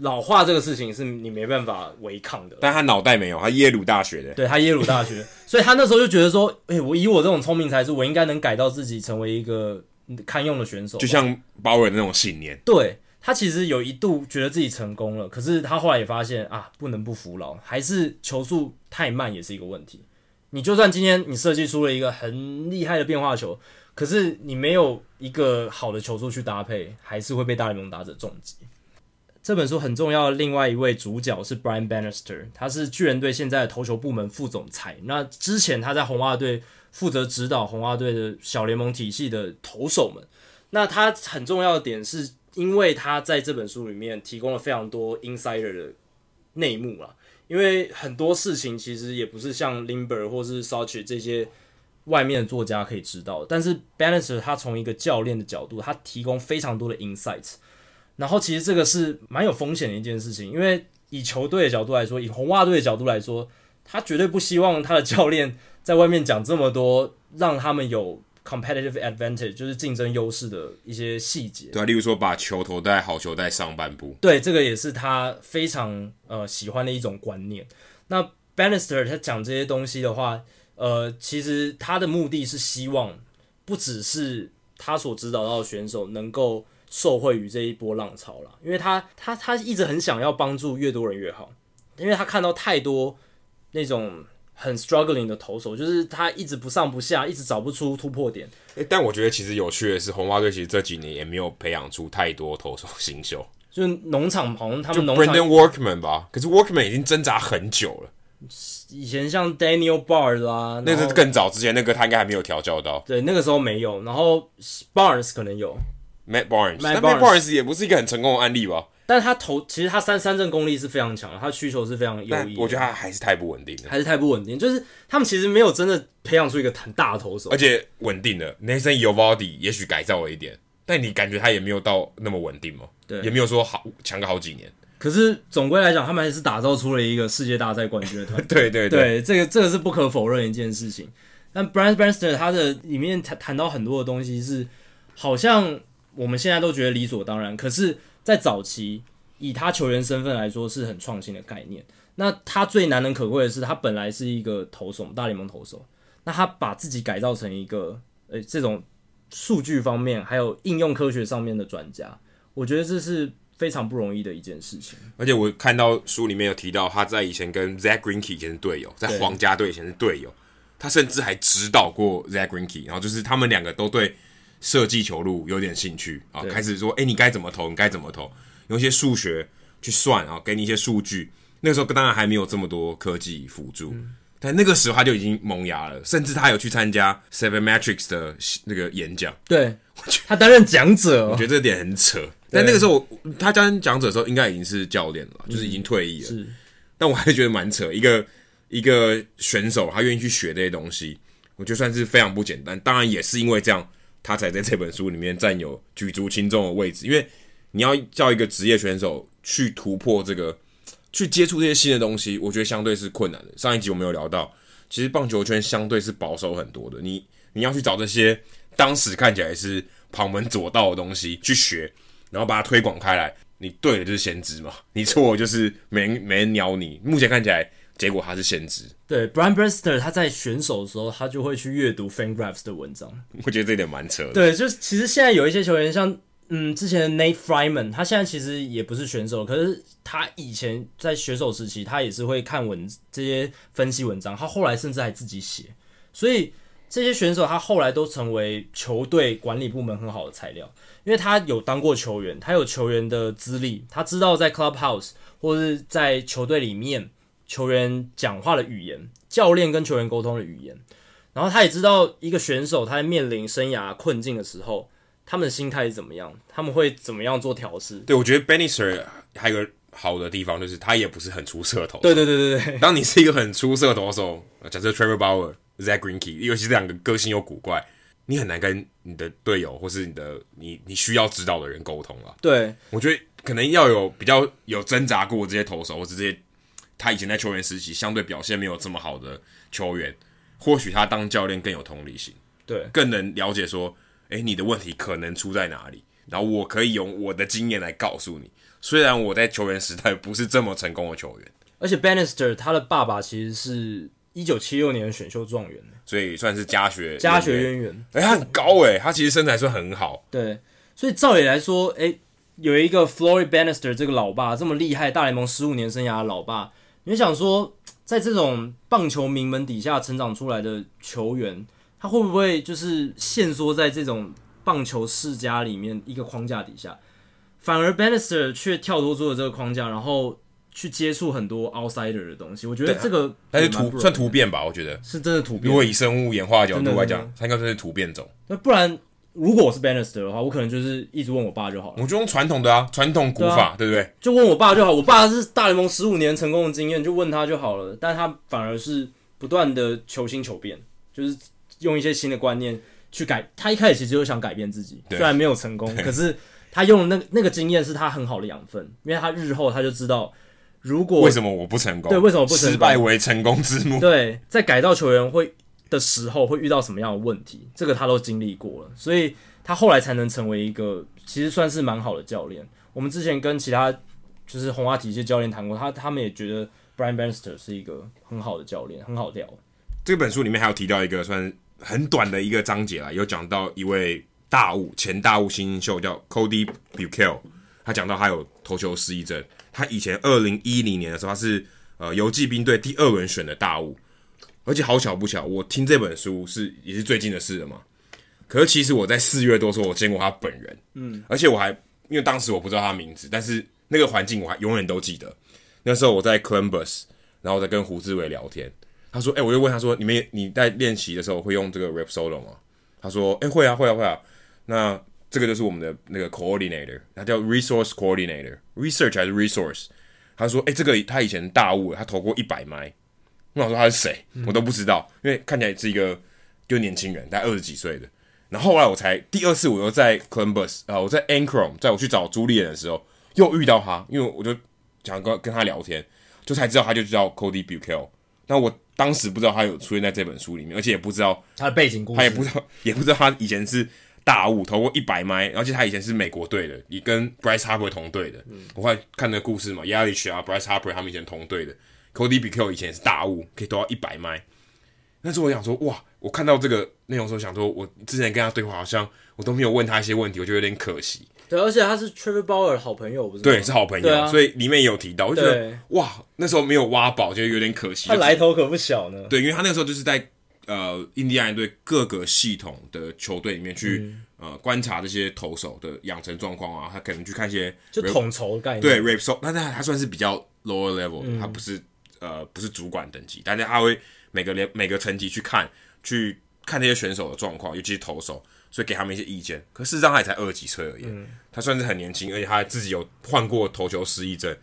老化这个事情是你没办法违抗的，但他脑袋没有，他耶鲁大学的，对，他耶鲁大学，所以他那时候就觉得说，诶、欸，我以我这种聪明才智，我应该能改到自己成为一个堪用的选手，就像鲍尔的那种信念。对，他其实有一度觉得自己成功了，可是他后来也发现啊，不能不服老，还是球速太慢也是一个问题。你就算今天你设计出了一个很厉害的变化球，可是你没有一个好的球速去搭配，还是会被大联盟打者重击。这本书很重要的另外一位主角是 Brian Bannister，他是巨人队现在的投球部门副总裁。那之前他在红袜队负责指导红袜队的小联盟体系的投手们。那他很重要的点是，因为他在这本书里面提供了非常多 insider 的内幕啦。因为很多事情其实也不是像 Limber 或是 Soucek 这些外面的作家可以知道，但是 Bannister 他从一个教练的角度，他提供非常多的 insights。然后其实这个是蛮有风险的一件事情，因为以球队的角度来说，以红袜队的角度来说，他绝对不希望他的教练在外面讲这么多让他们有 competitive advantage，就是竞争优势的一些细节。对啊，例如说把球投在好球带上半部。对，这个也是他非常呃喜欢的一种观念。那 Bannister 他讲这些东西的话，呃，其实他的目的是希望不只是他所指导到的选手能够。受惠于这一波浪潮了，因为他他他一直很想要帮助越多人越好，因为他看到太多那种很 struggling 的投手，就是他一直不上不下，一直找不出突破点。欸，但我觉得其实有趣的是，红袜队其实这几年也没有培养出太多投手新秀，就是农场好像他们农场 Brandon Workman 吧，可是 Workman 已经挣扎很久了。以前像 Daniel Bard 啦，那是更早之前，那个他应该还没有调教到，对，那个时候没有，然后 Barnes 可能有。Matt Barnes, Barnes 也不是一个很成功的案例吧？但是他投其实他三三振功力是非常强的，他需求是非常优异。我觉得他还是太不稳定了，还是太不稳定。就是他们其实没有真的培养出一个很大的投手，而且稳定的 Nathan Eovaldi 也许改造了一点，但你感觉他也没有到那么稳定嘛？对，也没有说好强个好几年。可是总归来讲，他们还是打造出了一个世界大赛冠军的团队。对对对，对，这个这个是不可否认的一件事情。但 Brian Bannister 他的里面谈谈到很多的东西是，好像我们现在都觉得理所当然，可是，在早期以他球员身份来说是很创新的概念。那他最难能可贵的是，他本来是一个投手，大联盟投手，那他把自己改造成一个呃这种数据方面还有应用科学上面的专家，我觉得这是。非常不容易的一件事情，而且我看到书里面有提到，他在以前跟 Zack Greinke 以前是队友，在皇家队以前是队友，他甚至还指导过 Zack Greinke，然后就是他们两个都对设计球路有点兴趣啊，开始说，哎、欸，你该怎么投，你该怎么投，用一些数学去算啊，给你一些数据。那个时候当然还没有这么多科技辅助，嗯、但那个时候他就已经萌芽了，甚至他有去参加 Seven Metrics 的那个演讲，对，他担任讲者，我觉得这点很扯。但那个时候，他担任讲者的时候，应该已经是教练了，就是已经退役了。是，但我还是觉得蛮扯。一个一个选手，他愿意去学这些东西，我觉得算是非常不简单。当然，也是因为这样，他才在这本书里面占有举足轻重的位置。因为你要叫一个职业选手去突破这个，去接触这些新的东西，我觉得相对是困难的。上一集我们有聊到，其实棒球圈相对是保守很多的。你你要去找这些当时看起来是旁门左道的东西去学。然后把它推广开来，你对的就是先知嘛，你错就是没没人鸟你。目前看起来，结果他是先知。对，Brian Bannister 他在选手的时候，他就会去阅读 Fangraphs 的文章。我觉得这点蛮扯的。对，就是其实现在有一些球员，像嗯之前的 Nate Fryman，他现在其实也不是选手，可是他以前在选手时期，他也是会看文这些分析文章，他后来甚至还自己写，所以。这些选手他后来都成为球队管理部门很好的材料，因为他有当过球员，他有球员的资历，他知道在 clubhouse 或者是在球队里面球员讲话的语言，教练跟球员沟通的语言，然后他也知道一个选手他在面临生涯困境的时候，他们的心态是怎么样，他们会怎么样做调试。对，我觉得 Bannister 还有个好的地方就是他也不是很出色的投手。对对对对对，当你是一个很出色的投手，假设 Trevor Bauer。Zack Greinke，尤其是这两个个性又古怪，你很难跟你的队友或是你的你你需要指导的人沟通了。对，我觉得可能要有比较有挣扎过这些投手，或是这些他以前在球员时期相对表现没有这么好的球员，或许他当教练更有同理心，对，更能了解说，哎，你的问题可能出在哪里，然后我可以用我的经验来告诉你。虽然我在球员时代不是这么成功的球员，而且 Bannister 他的爸爸其实是。一九七六年的选秀状元，所以算是家学家学渊源。哎、欸，他很高哎，他其实身材算很好。对，所以照理来说，哎、欸，有一个 Floyd Bannister 这个老爸这么厉害，大联盟十五年生涯的老爸，你想说，在这种棒球名门底下成长出来的球员，他会不会就是限缩在这种棒球世家里面一个框架底下，反而 Bannister 却跳脱出了这个框架，然后。去接触很多 outsider 的东西，我觉得这个但是突算突变吧，我觉得是真的突变。如果以生物演化的角度来讲，他应该算是突变种。那不然，如果我是 Bannister 的话，我可能就是一直问我爸就好了。我就用传统的啊，传统古法，对不对？就问我爸就好。我爸是大联盟十五年成功的经验，就问他就好了。但他反而是不断的求新求变，就是用一些新的观念去改。他一开始其实就想改变自己，虽然没有成功，可是他用的那那个经验是他很好的养分，因为他日后他就知道。如果为什么我不成功？对，为什么不成功？失败为成功之母。对，在改造球员会的时候会遇到什么样的问题？这个他都经历过了，所以他后来才能成为一个其实算是蛮好的教练。我们之前跟其他就是红袜体系教练谈过，他他们也觉得 Brian Bannister 是一个很好的教练，很好聊。这本书里面还有提到一个算很短的一个章节啦，有讲到一位大物前大物新秀叫 Cody b u c h e l 他讲到他有投球失忆症。他以前二零一零年的时候，他是呃游骑兵队第二轮选的大物，而且好巧不巧，我听这本书是也是最近的事了嘛。可是其实我在四月多时候，我见过他本人，嗯，而且我还因为当时我不知道他名字，但是那个环境我还永远都记得。那时候我在 Columbus，然后在跟胡志伟聊天，他说：“哎、我就问他说，你们你在练习的时候会用这个 rap solo 吗？”他说：“哎、会啊，会啊，会啊。”那这个就是我们的那个 coordinator，他叫 resource coordinator，research 还是 resource？他说：“哎，这个他以前大物，他投过一百麦。”我想说他是谁，我都不知道，因为看起来是一个就年轻人，大概二十几岁的。然后后来我才第二次，我又在 Columbus 啊，我在 Anchorage，在我去找朱丽叶的时候，又遇到他，因为我就想跟跟他聊天，就才知道他就叫 Cody Buechele。那我当时不知道他有出现在这本书里面，而且也不知道他的背景故事，他也不知道，也不知道他以前是大物投过一百迈，而且他以前是美国队的，你跟 Bryce Harper 同队的。嗯、我会看那个故事嘛，Yelich 啊，Bryce Harper 他们以前同队的，Cody Bichelle 以前也是大物，可以投到一百迈。那时候我想说，哇，我看到这个内容时候，想说我之前跟他对话，好像我都没有问他一些问题，我觉得有点可惜。对，而且他是 Trevor Bauer 的好朋友，不是？对，是好朋友，啊、所以里面也有提到，我就觉得哇，那时候没有挖宝，就有点可惜。他来头可不小呢。对，因为他那个时候就是在呃印第安人队各个系统的球队里面去、嗯、呃观察这些投手的养成状况啊，他可能去看一些就统筹概念，对 Rapsodo，但是他算是比较 lower level 的，他不是呃不是主管等级，但是他会每个连每个层级去看，去看那些选手的状况，尤其是投手。所以给他们一些意见，可事实上他也才二十几岁而已，嗯、他算是很年轻，而且他自己有患过投球失忆症，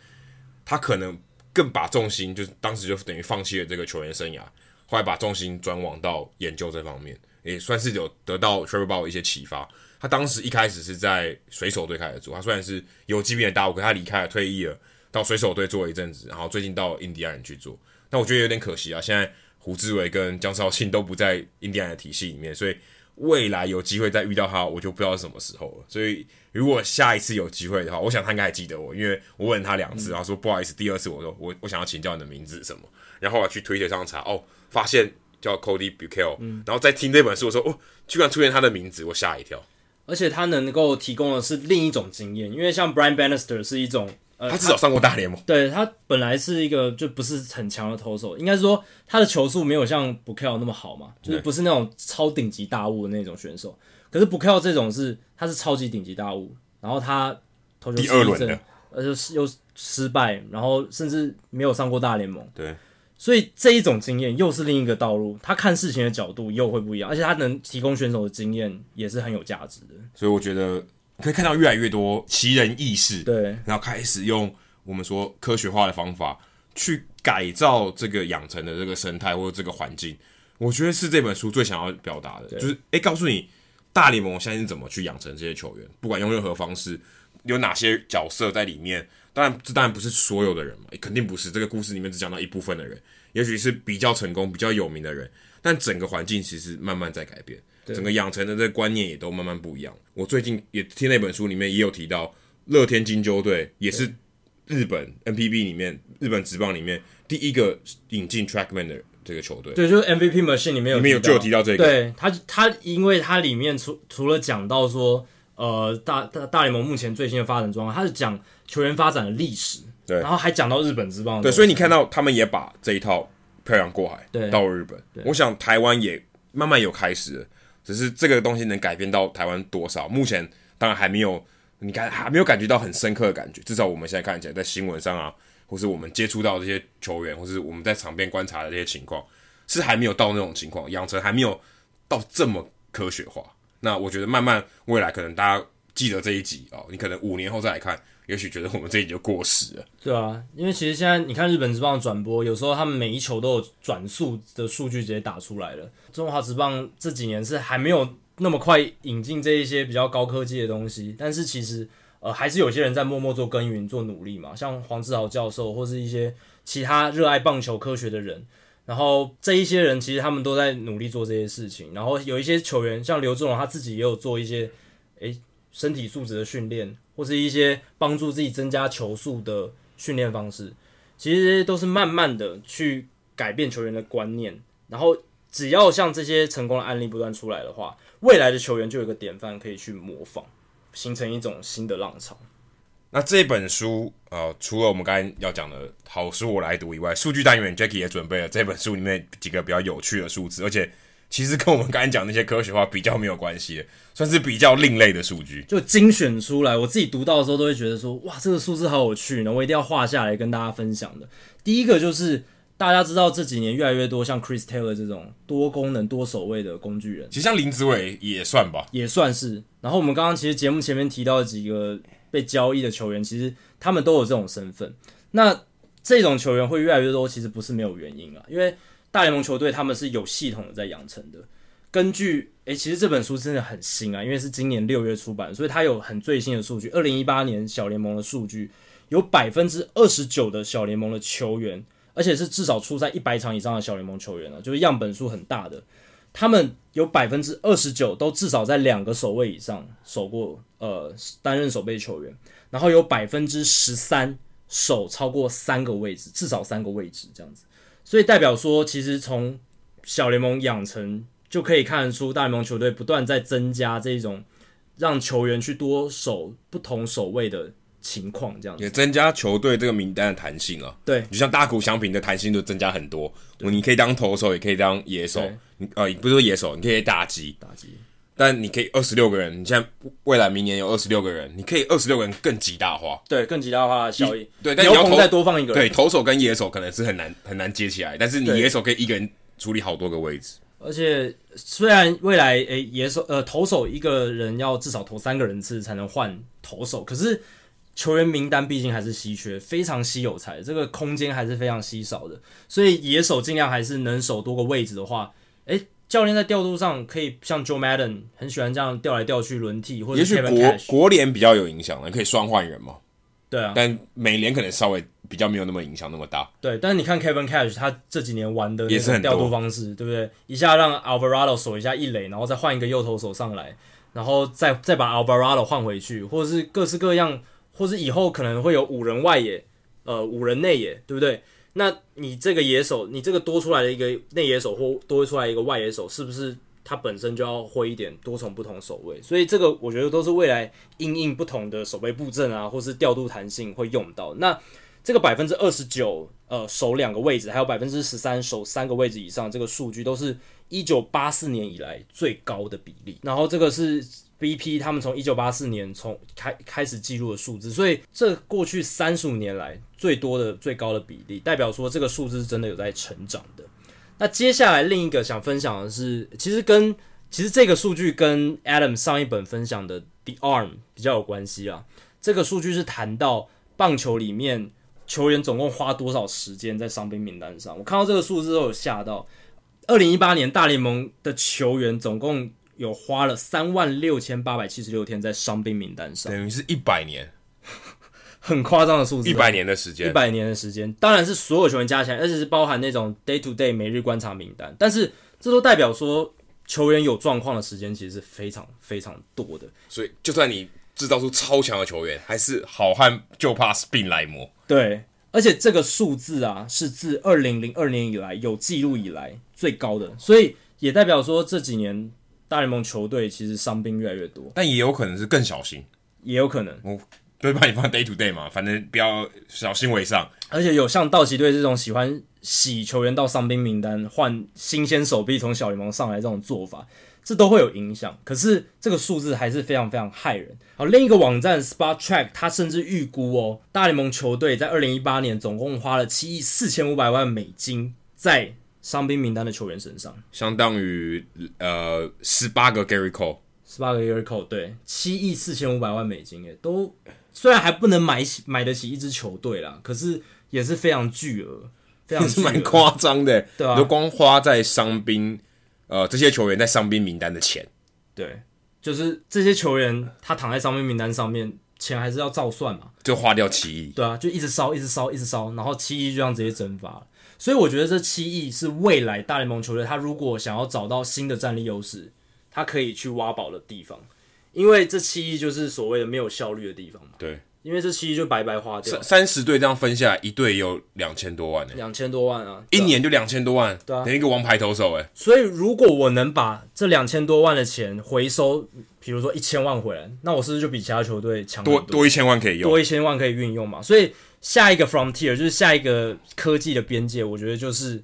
他可能更把重心就是当时就等于放弃了这个球员生涯，后来把重心转往到研究这方面，也算是有得到 Trevor Bauer 一些启发。他当时一开始是在水手队开始做，他虽然是游击兵的大物，可他离开了，退役了，到水手队做了一阵子，然后最近到印第安人去做，但我觉得有点可惜啊，现在胡志伟跟江少庆都不在印第安的体系里面，所以。未来有机会再遇到他，我就不知道是什么时候了。所以如果下一次有机会的话，我想他应该还记得我，因为我问他两次，然后说不好意思，第二次我说我我想要请教你的名字是什么，然后我去推特上查，哦，发现叫 Cody Bichelle，然后再听这本书，我说哦，居然出现他的名字，我吓一跳。而且他能够提供的是另一种经验，因为像 Brian Bannister 是一种。呃、他至少上过大联盟。对，他本来是一个就不是很强的投手，应该是说他的球速没有像 Bichelle 那么好嘛，就是不是那种超顶级大物的那种选手。可是 Bichelle 这种是他是超级顶级大物，然后他投球第二轮的，而且又失败，然后甚至没有上过大联盟。对，所以这一种经验又是另一个道路，他看事情的角度又会不一样，而且他能提供选手的经验也是很有价值的。所以我觉得。可以看到越来越多奇人异事，对，然后开始用我们说科学化的方法去改造这个养成的这个生态或者这个环境，我觉得是这本书最想要表达的，就是诶，告诉你大联盟现在是怎么去养成这些球员，不管用任何方式，有哪些角色在里面。当然，这当然不是所有的人嘛，肯定不是。这个故事里面只讲到一部分的人，也许是比较成功、比较有名的人，但整个环境其实慢慢在改变。整个养成的这个观念也都慢慢不一样。我最近也听那本书里面也有提到，乐天金鷲队也是日本 NPB 里面日本职棒里面第一个引进 TrackMan 的这个球队。对，就是 MVP Machine 里面有里面有就有提到这个。对他，他因为它里面除除了讲到说，呃，大大大联盟目前最新的发展状况，他是讲球员发展的历史，对，然后还讲到日本职棒。对，所以你看到他们也把这一套漂洋过海，对，到日本。我想台湾也慢慢有开始了。只是这个东西能改变到台湾多少？目前当然还没有，你感还没有感觉到很深刻的感觉。至少我们现在看起来，在新闻上啊，或是我们接触到这些球员，或是我们在场边观察的这些情况，是还没有到那种情况，养成还没有到这么科学化。那我觉得慢慢未来可能大家记得这一集哦，你可能五年后再来看。也许觉得我们这已经就过时了。对啊，因为其实现在你看日本职棒转播，有时候他们每一球都有转速的数据直接打出来了。中华职棒这几年是还没有那么快引进这一些比较高科技的东西，但是其实呃还是有些人在默默做耕耘、做努力嘛。像黄志豪教授或是一些其他热爱棒球科学的人，然后这一些人其实他们都在努力做这些事情。然后有一些球员像刘志荣他自己也有做一些诶身体素质的训练。或是一些帮助自己增加球速的训练方式，其实都是慢慢的去改变球员的观念。然后，只要像这些成功的案例不断出来的话，未来的球员就有一个典范可以去模仿，形成一种新的浪潮。那这本书，呃，除了我们刚才要讲的好书我来读以外，数据单元 Jackie 也准备了这本书里面几个比较有趣的数字，而且。其实跟我们刚才讲那些科学化比较没有关系，算是比较另类的数据，就精选出来。我自己读到的时候都会觉得说，哇，这个数字好有趣呢，我一定要画下来跟大家分享的。第一个就是大家知道这几年越来越多像 Chris Taylor 这种多功能多守卫的工具人，其实像林子伟也算吧，也算是。然后我们刚刚其实节目前面提到的几个被交易的球员，其实他们都有这种身份。那这种球员会越来越多，其实不是没有原因啊，因为。大联盟球队他们是有系统的在养成的。根据诶、其实这本书真的很新啊，因为是今年六月出版，所以它有很最新的数据。二零一八年小联盟的数据，有百分之二十九的小联盟的球员，而且是至少出赛一百场以上的小联盟球员了，就是样本数很大的。他们有百分之二十九都至少在两个守卫以上守过，呃，担任守备球员，然后有百分之十三守超过三个位置，至少三个位置这样子。所以代表说，其实从小联盟养成就可以看得出，大联盟球队不断在增加这种让球员去多守不同守卫的情况，这样子也增加球队这个名单的弹性啊。对，就像大谷翔平的弹性就增加很多，你可以当投手，也可以当野手。你呃，不是说野手，你可以打击，打击，但你可以二十六个人。你现在未来明年有二十六个人，你可以二十六个人更极大化，对，更极大化的效益。对，但你要再多放一个人，对，投手跟野手可能是很难很难接起来，但是你野手可以一个人处理好多个位置。而且虽然未来诶、欸、野手呃投手一个人要至少投三个人次才能换投手，可是球员名单毕竟还是稀缺，非常稀有才，这个空间还是非常稀少的，所以野手尽量还是能守多个位置的话。诶，教练在调度上可以像 Joe Madden 很喜欢这样调来调去轮替，或者也许国国联比较有影响，可以双换人嘛？对啊，但美联可能稍微比较没有那么影响那么大。对，但是你看 Kevin Cash 他这几年玩的也是很调度方式，对不对？一下让 Alvarado 守一下一垒，然后再换一个右投手上来，然后再再把 Alvarado 换回去，或者是各式各样，或是以后可能会有五人外野，呃，五人内野，对不对？那你这个野手，你这个多出来的一个内野手或多出来一个外野手，是不是他本身就要会一点多重不同守卫？所以这个我觉得都是未来因应不同的守备布阵啊，或是调度弹性会用到。那这个百分之二十九，呃，守两个位置，还有百分之十三守三个位置以上，这个数据都是一九八四年以来最高的比例。然后这个是。BP 他们从一九八四年从开开始记录的数字，所以这过去三十五年来最多的最高的比例，代表说这个数字是真的有在成长的。那接下来另一个想分享的是，其实跟其实这个数据跟 Adam 上一本分享的 The Arm 比较有关系啊。这个数据是谈到棒球里面球员总共花多少时间在伤兵名单上。我看到这个数字都有吓到。二零一八年大联盟的球员总共。有花了三万六千八百七十六天在伤病名单上，等于是一百年，很夸张的数字。一百年的时间，一百年的时间，当然是所有球员加起来，而且是包含那种 day to day 每日观察名单。但是这都代表说球员有状况的时间其实是非常非常多的。所以就算你制造出超强的球员，还是好汉就怕病来磨。对，而且这个数字啊，是自二零零二年以来有记录以来最高的，所以也代表说这几年。大联盟球队其实伤兵越来越多，但也有可能是更小心，也有可能，我对把你放 day to day 嘛，反正不要小心为上。而且有像道奇队这种喜欢洗球员到伤兵名单，换新鲜手臂从小联盟上来这种做法，这都会有影响。可是这个数字还是非常非常害人。好，另一个网站 Spot Track 他甚至预估哦，大联盟球队在二零一八年总共花了七亿四千五百万美金在。伤兵名单的球员身上，相当于呃十八个 Gary Cole，十八个 Gary Cole，对，七亿四千五百万美金，诶，都虽然还不能买起买得起一支球队啦，可是也是非常巨额，非常是蛮夸张的，对啊，就光花在伤兵，呃，这些球员在伤兵名单的钱，对，就是这些球员他躺在伤兵名单上面，钱还是要照算嘛，就花掉七亿，对啊，就一直烧，一直烧，一直烧，然后七亿就这样直接蒸发了。所以我觉得这七亿是未来大联盟球队他如果想要找到新的战力优势，他可以去挖宝的地方，因为这七亿就是所谓的没有效率的地方嘛。对，因为这七亿就白白花掉。三三十队这样分下来，一队有两千多万呢。两千多万啊，一年就两千多万，对啊，等于一个王牌投手哎。所以如果我能把这两千多万的钱回收，比如说一千万回来，那我是不是就比其他球队强多？多多一千万可以用，多一千万可以运用嘛？所以。下一个 frontier 就是下一个科技的边界，我觉得就是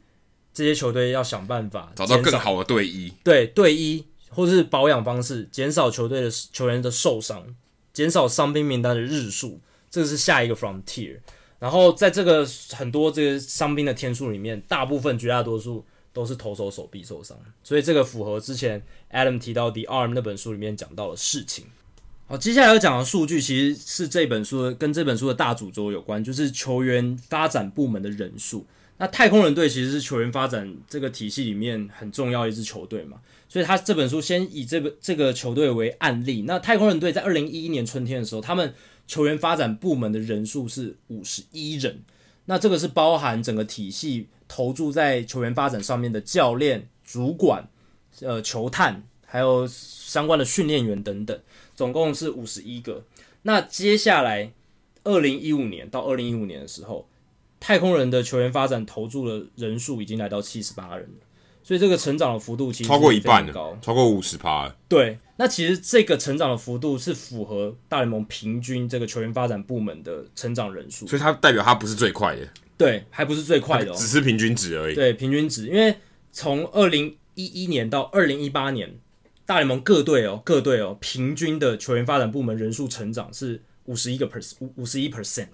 这些球队要想办法找到更好的队医，对队医或者是保养方式，减少球队的球员的受伤，减少伤兵名单的日数，这个是下一个 frontier。然后在这个很多这个伤兵的天数里面，大部分绝大多数都是投手手臂受伤，所以这个符合之前 Adam 提到 The Arm 那本书里面讲到的事情。好，接下来要讲的数据其实是这本书跟这本书的大主轴有关，就是球员发展部门的人数。那太空人队其实是球员发展这个体系里面很重要一支球队嘛，所以他这本书先以这个这个球队为案例。那太空人队在二零一一年春天的时候，他们球员发展部门的人数是五十一人。那这个是包含整个体系投注在球员发展上面的教练、主管、呃球探，还有相关的训练员等等，总共是五十一个。那接下来二零一五年到二零一五年的时候，太空人的球员发展投注的人数已经来到七十八人了。所以这个成长的幅度其实超过一半高，超过五十趴。对，那其实这个成长的幅度是符合大联盟平均这个球员发展部门的成长人数。所以它代表它不是最快的，对，还不是最快的哦，只是平均值而已。对，平均值，因为从二零一一年到二零一八年，大联盟各队哦，各队哦，平均的球员发展部门人数成长是五十一个 percent，五五十一 percent，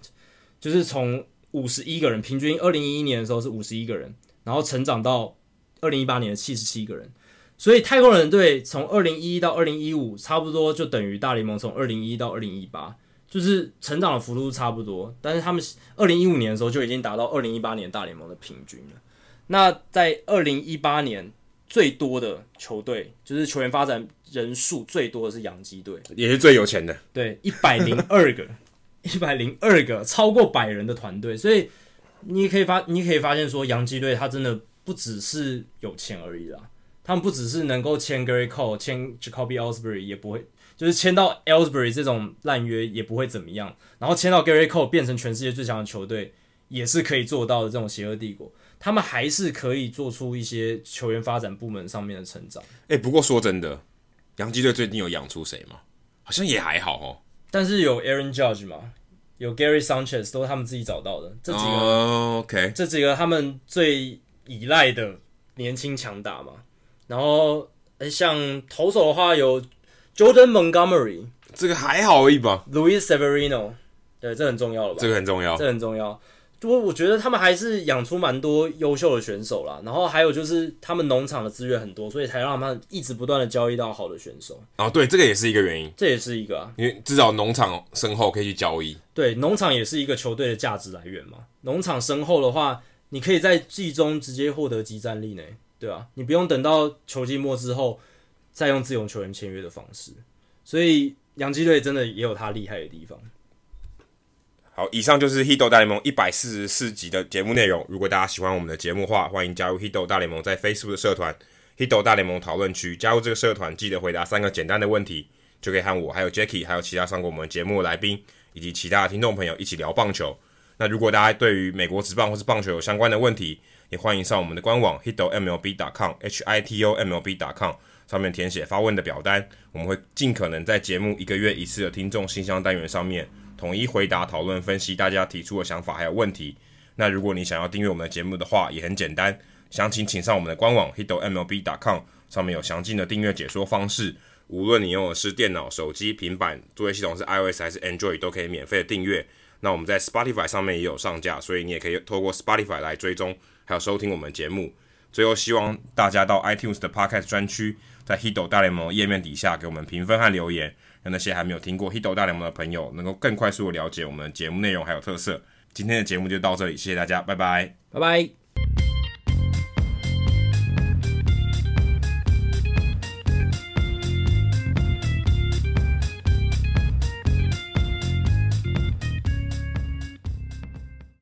就是从五十一个人，平均二零一一年的时候是五十一个人，然后成长到。二零一八年的七十七个人，所以太空人队从二零一一到二零一五，差不多就等于大联盟从二零一一到二零一八，就是成长的幅度差不多。但是他们二零一五年的时候就已经达到二零一八年大联盟的平均了。那在二零一八年最多的球队，就是球员发展人数最多的是洋基队，也是最有钱的，对，一百零二个，一百零二个，超过百人的团队。所以你可以发，你可以发现说，洋基队他真的。不只是有钱而已啦，他们不只是能够签 Gerrit Cole、签 Jacoby Ellsbury，也不会就是签到 Ellsbury 这种烂约也不会怎么样，然后签到 Gerrit Cole 变成全世界最强的球队也是可以做到的。这种邪恶帝国，他们还是可以做出一些球员发展部门上面的成长。哎，不过说真的，洋基队最近有养出谁吗？好像也还好哦。但是有 Aaron Judge 嘛，有 Gary Sanchez 都是他们自己找到的。这几个、oh，OK，这几个他们最。依赖的年轻强打嘛，然后像投手的话有 Jordan Montgomery，这个还好而已吧。Luis Severino，对，这很重要了吧？这个很重要，这很重要。我我觉得他们还是养出蛮多优秀的选手啦，然后还有就是他们农场的资源很多，所以才让他们一直不断的交易到好的选手。哦，对，这个也是一个原因，这也是一个啊，因为至少农场身后可以去交易。对，农场也是一个球队的价值来源嘛。农场身后的话。你可以在季中直接获得即战力呢，对吧、啊？你不用等到球季末之后再用自由球员签约的方式，所以洋基队真的也有他厉害的地方。好，以上就是《Hito 大联盟》一百四十四集的节目内容。如果大家喜欢我们的节目的话，欢迎加入《Hito 大联盟》在 Facebook 的社团《Hito 大联盟讨论区》。加入这个社团，记得回答三个简单的问题，就可以和我、还有 Jacky、还有其他上过我们节目的来宾以及其他的听众朋友一起聊棒球。那如果大家对于美国职棒或是棒球有相关的问题，也欢迎上我们的官网 hitomlb.com，h i t o m l b.com 上面填写发问的表单，我们会尽可能在节目一个月一次的听众信箱单元上面统一回答、讨论、分析大家提出的想法还有问题。那如果你想要订阅我们的节目的话，也很简单，详情请上我们的官网 hitomlb.com，上面有详尽的订阅解说方式。无论你用的是电脑、手机、平板，作业系统是 iOS 还是 Android，都可以免费的订阅。那我们在 Spotify 上面也有上架，所以你也可以透过 Spotify 来追踪，还有收听我们节目。最后，希望大家到 iTunes 的 Podcast 专区，在 Hito 大联盟页面底下给我们评分和留言，让那些还没有听过 Hito 大联盟的朋友能够更快速的了解我们的节目内容还有特色。今天的节目就到这里，谢谢大家，拜拜，拜拜。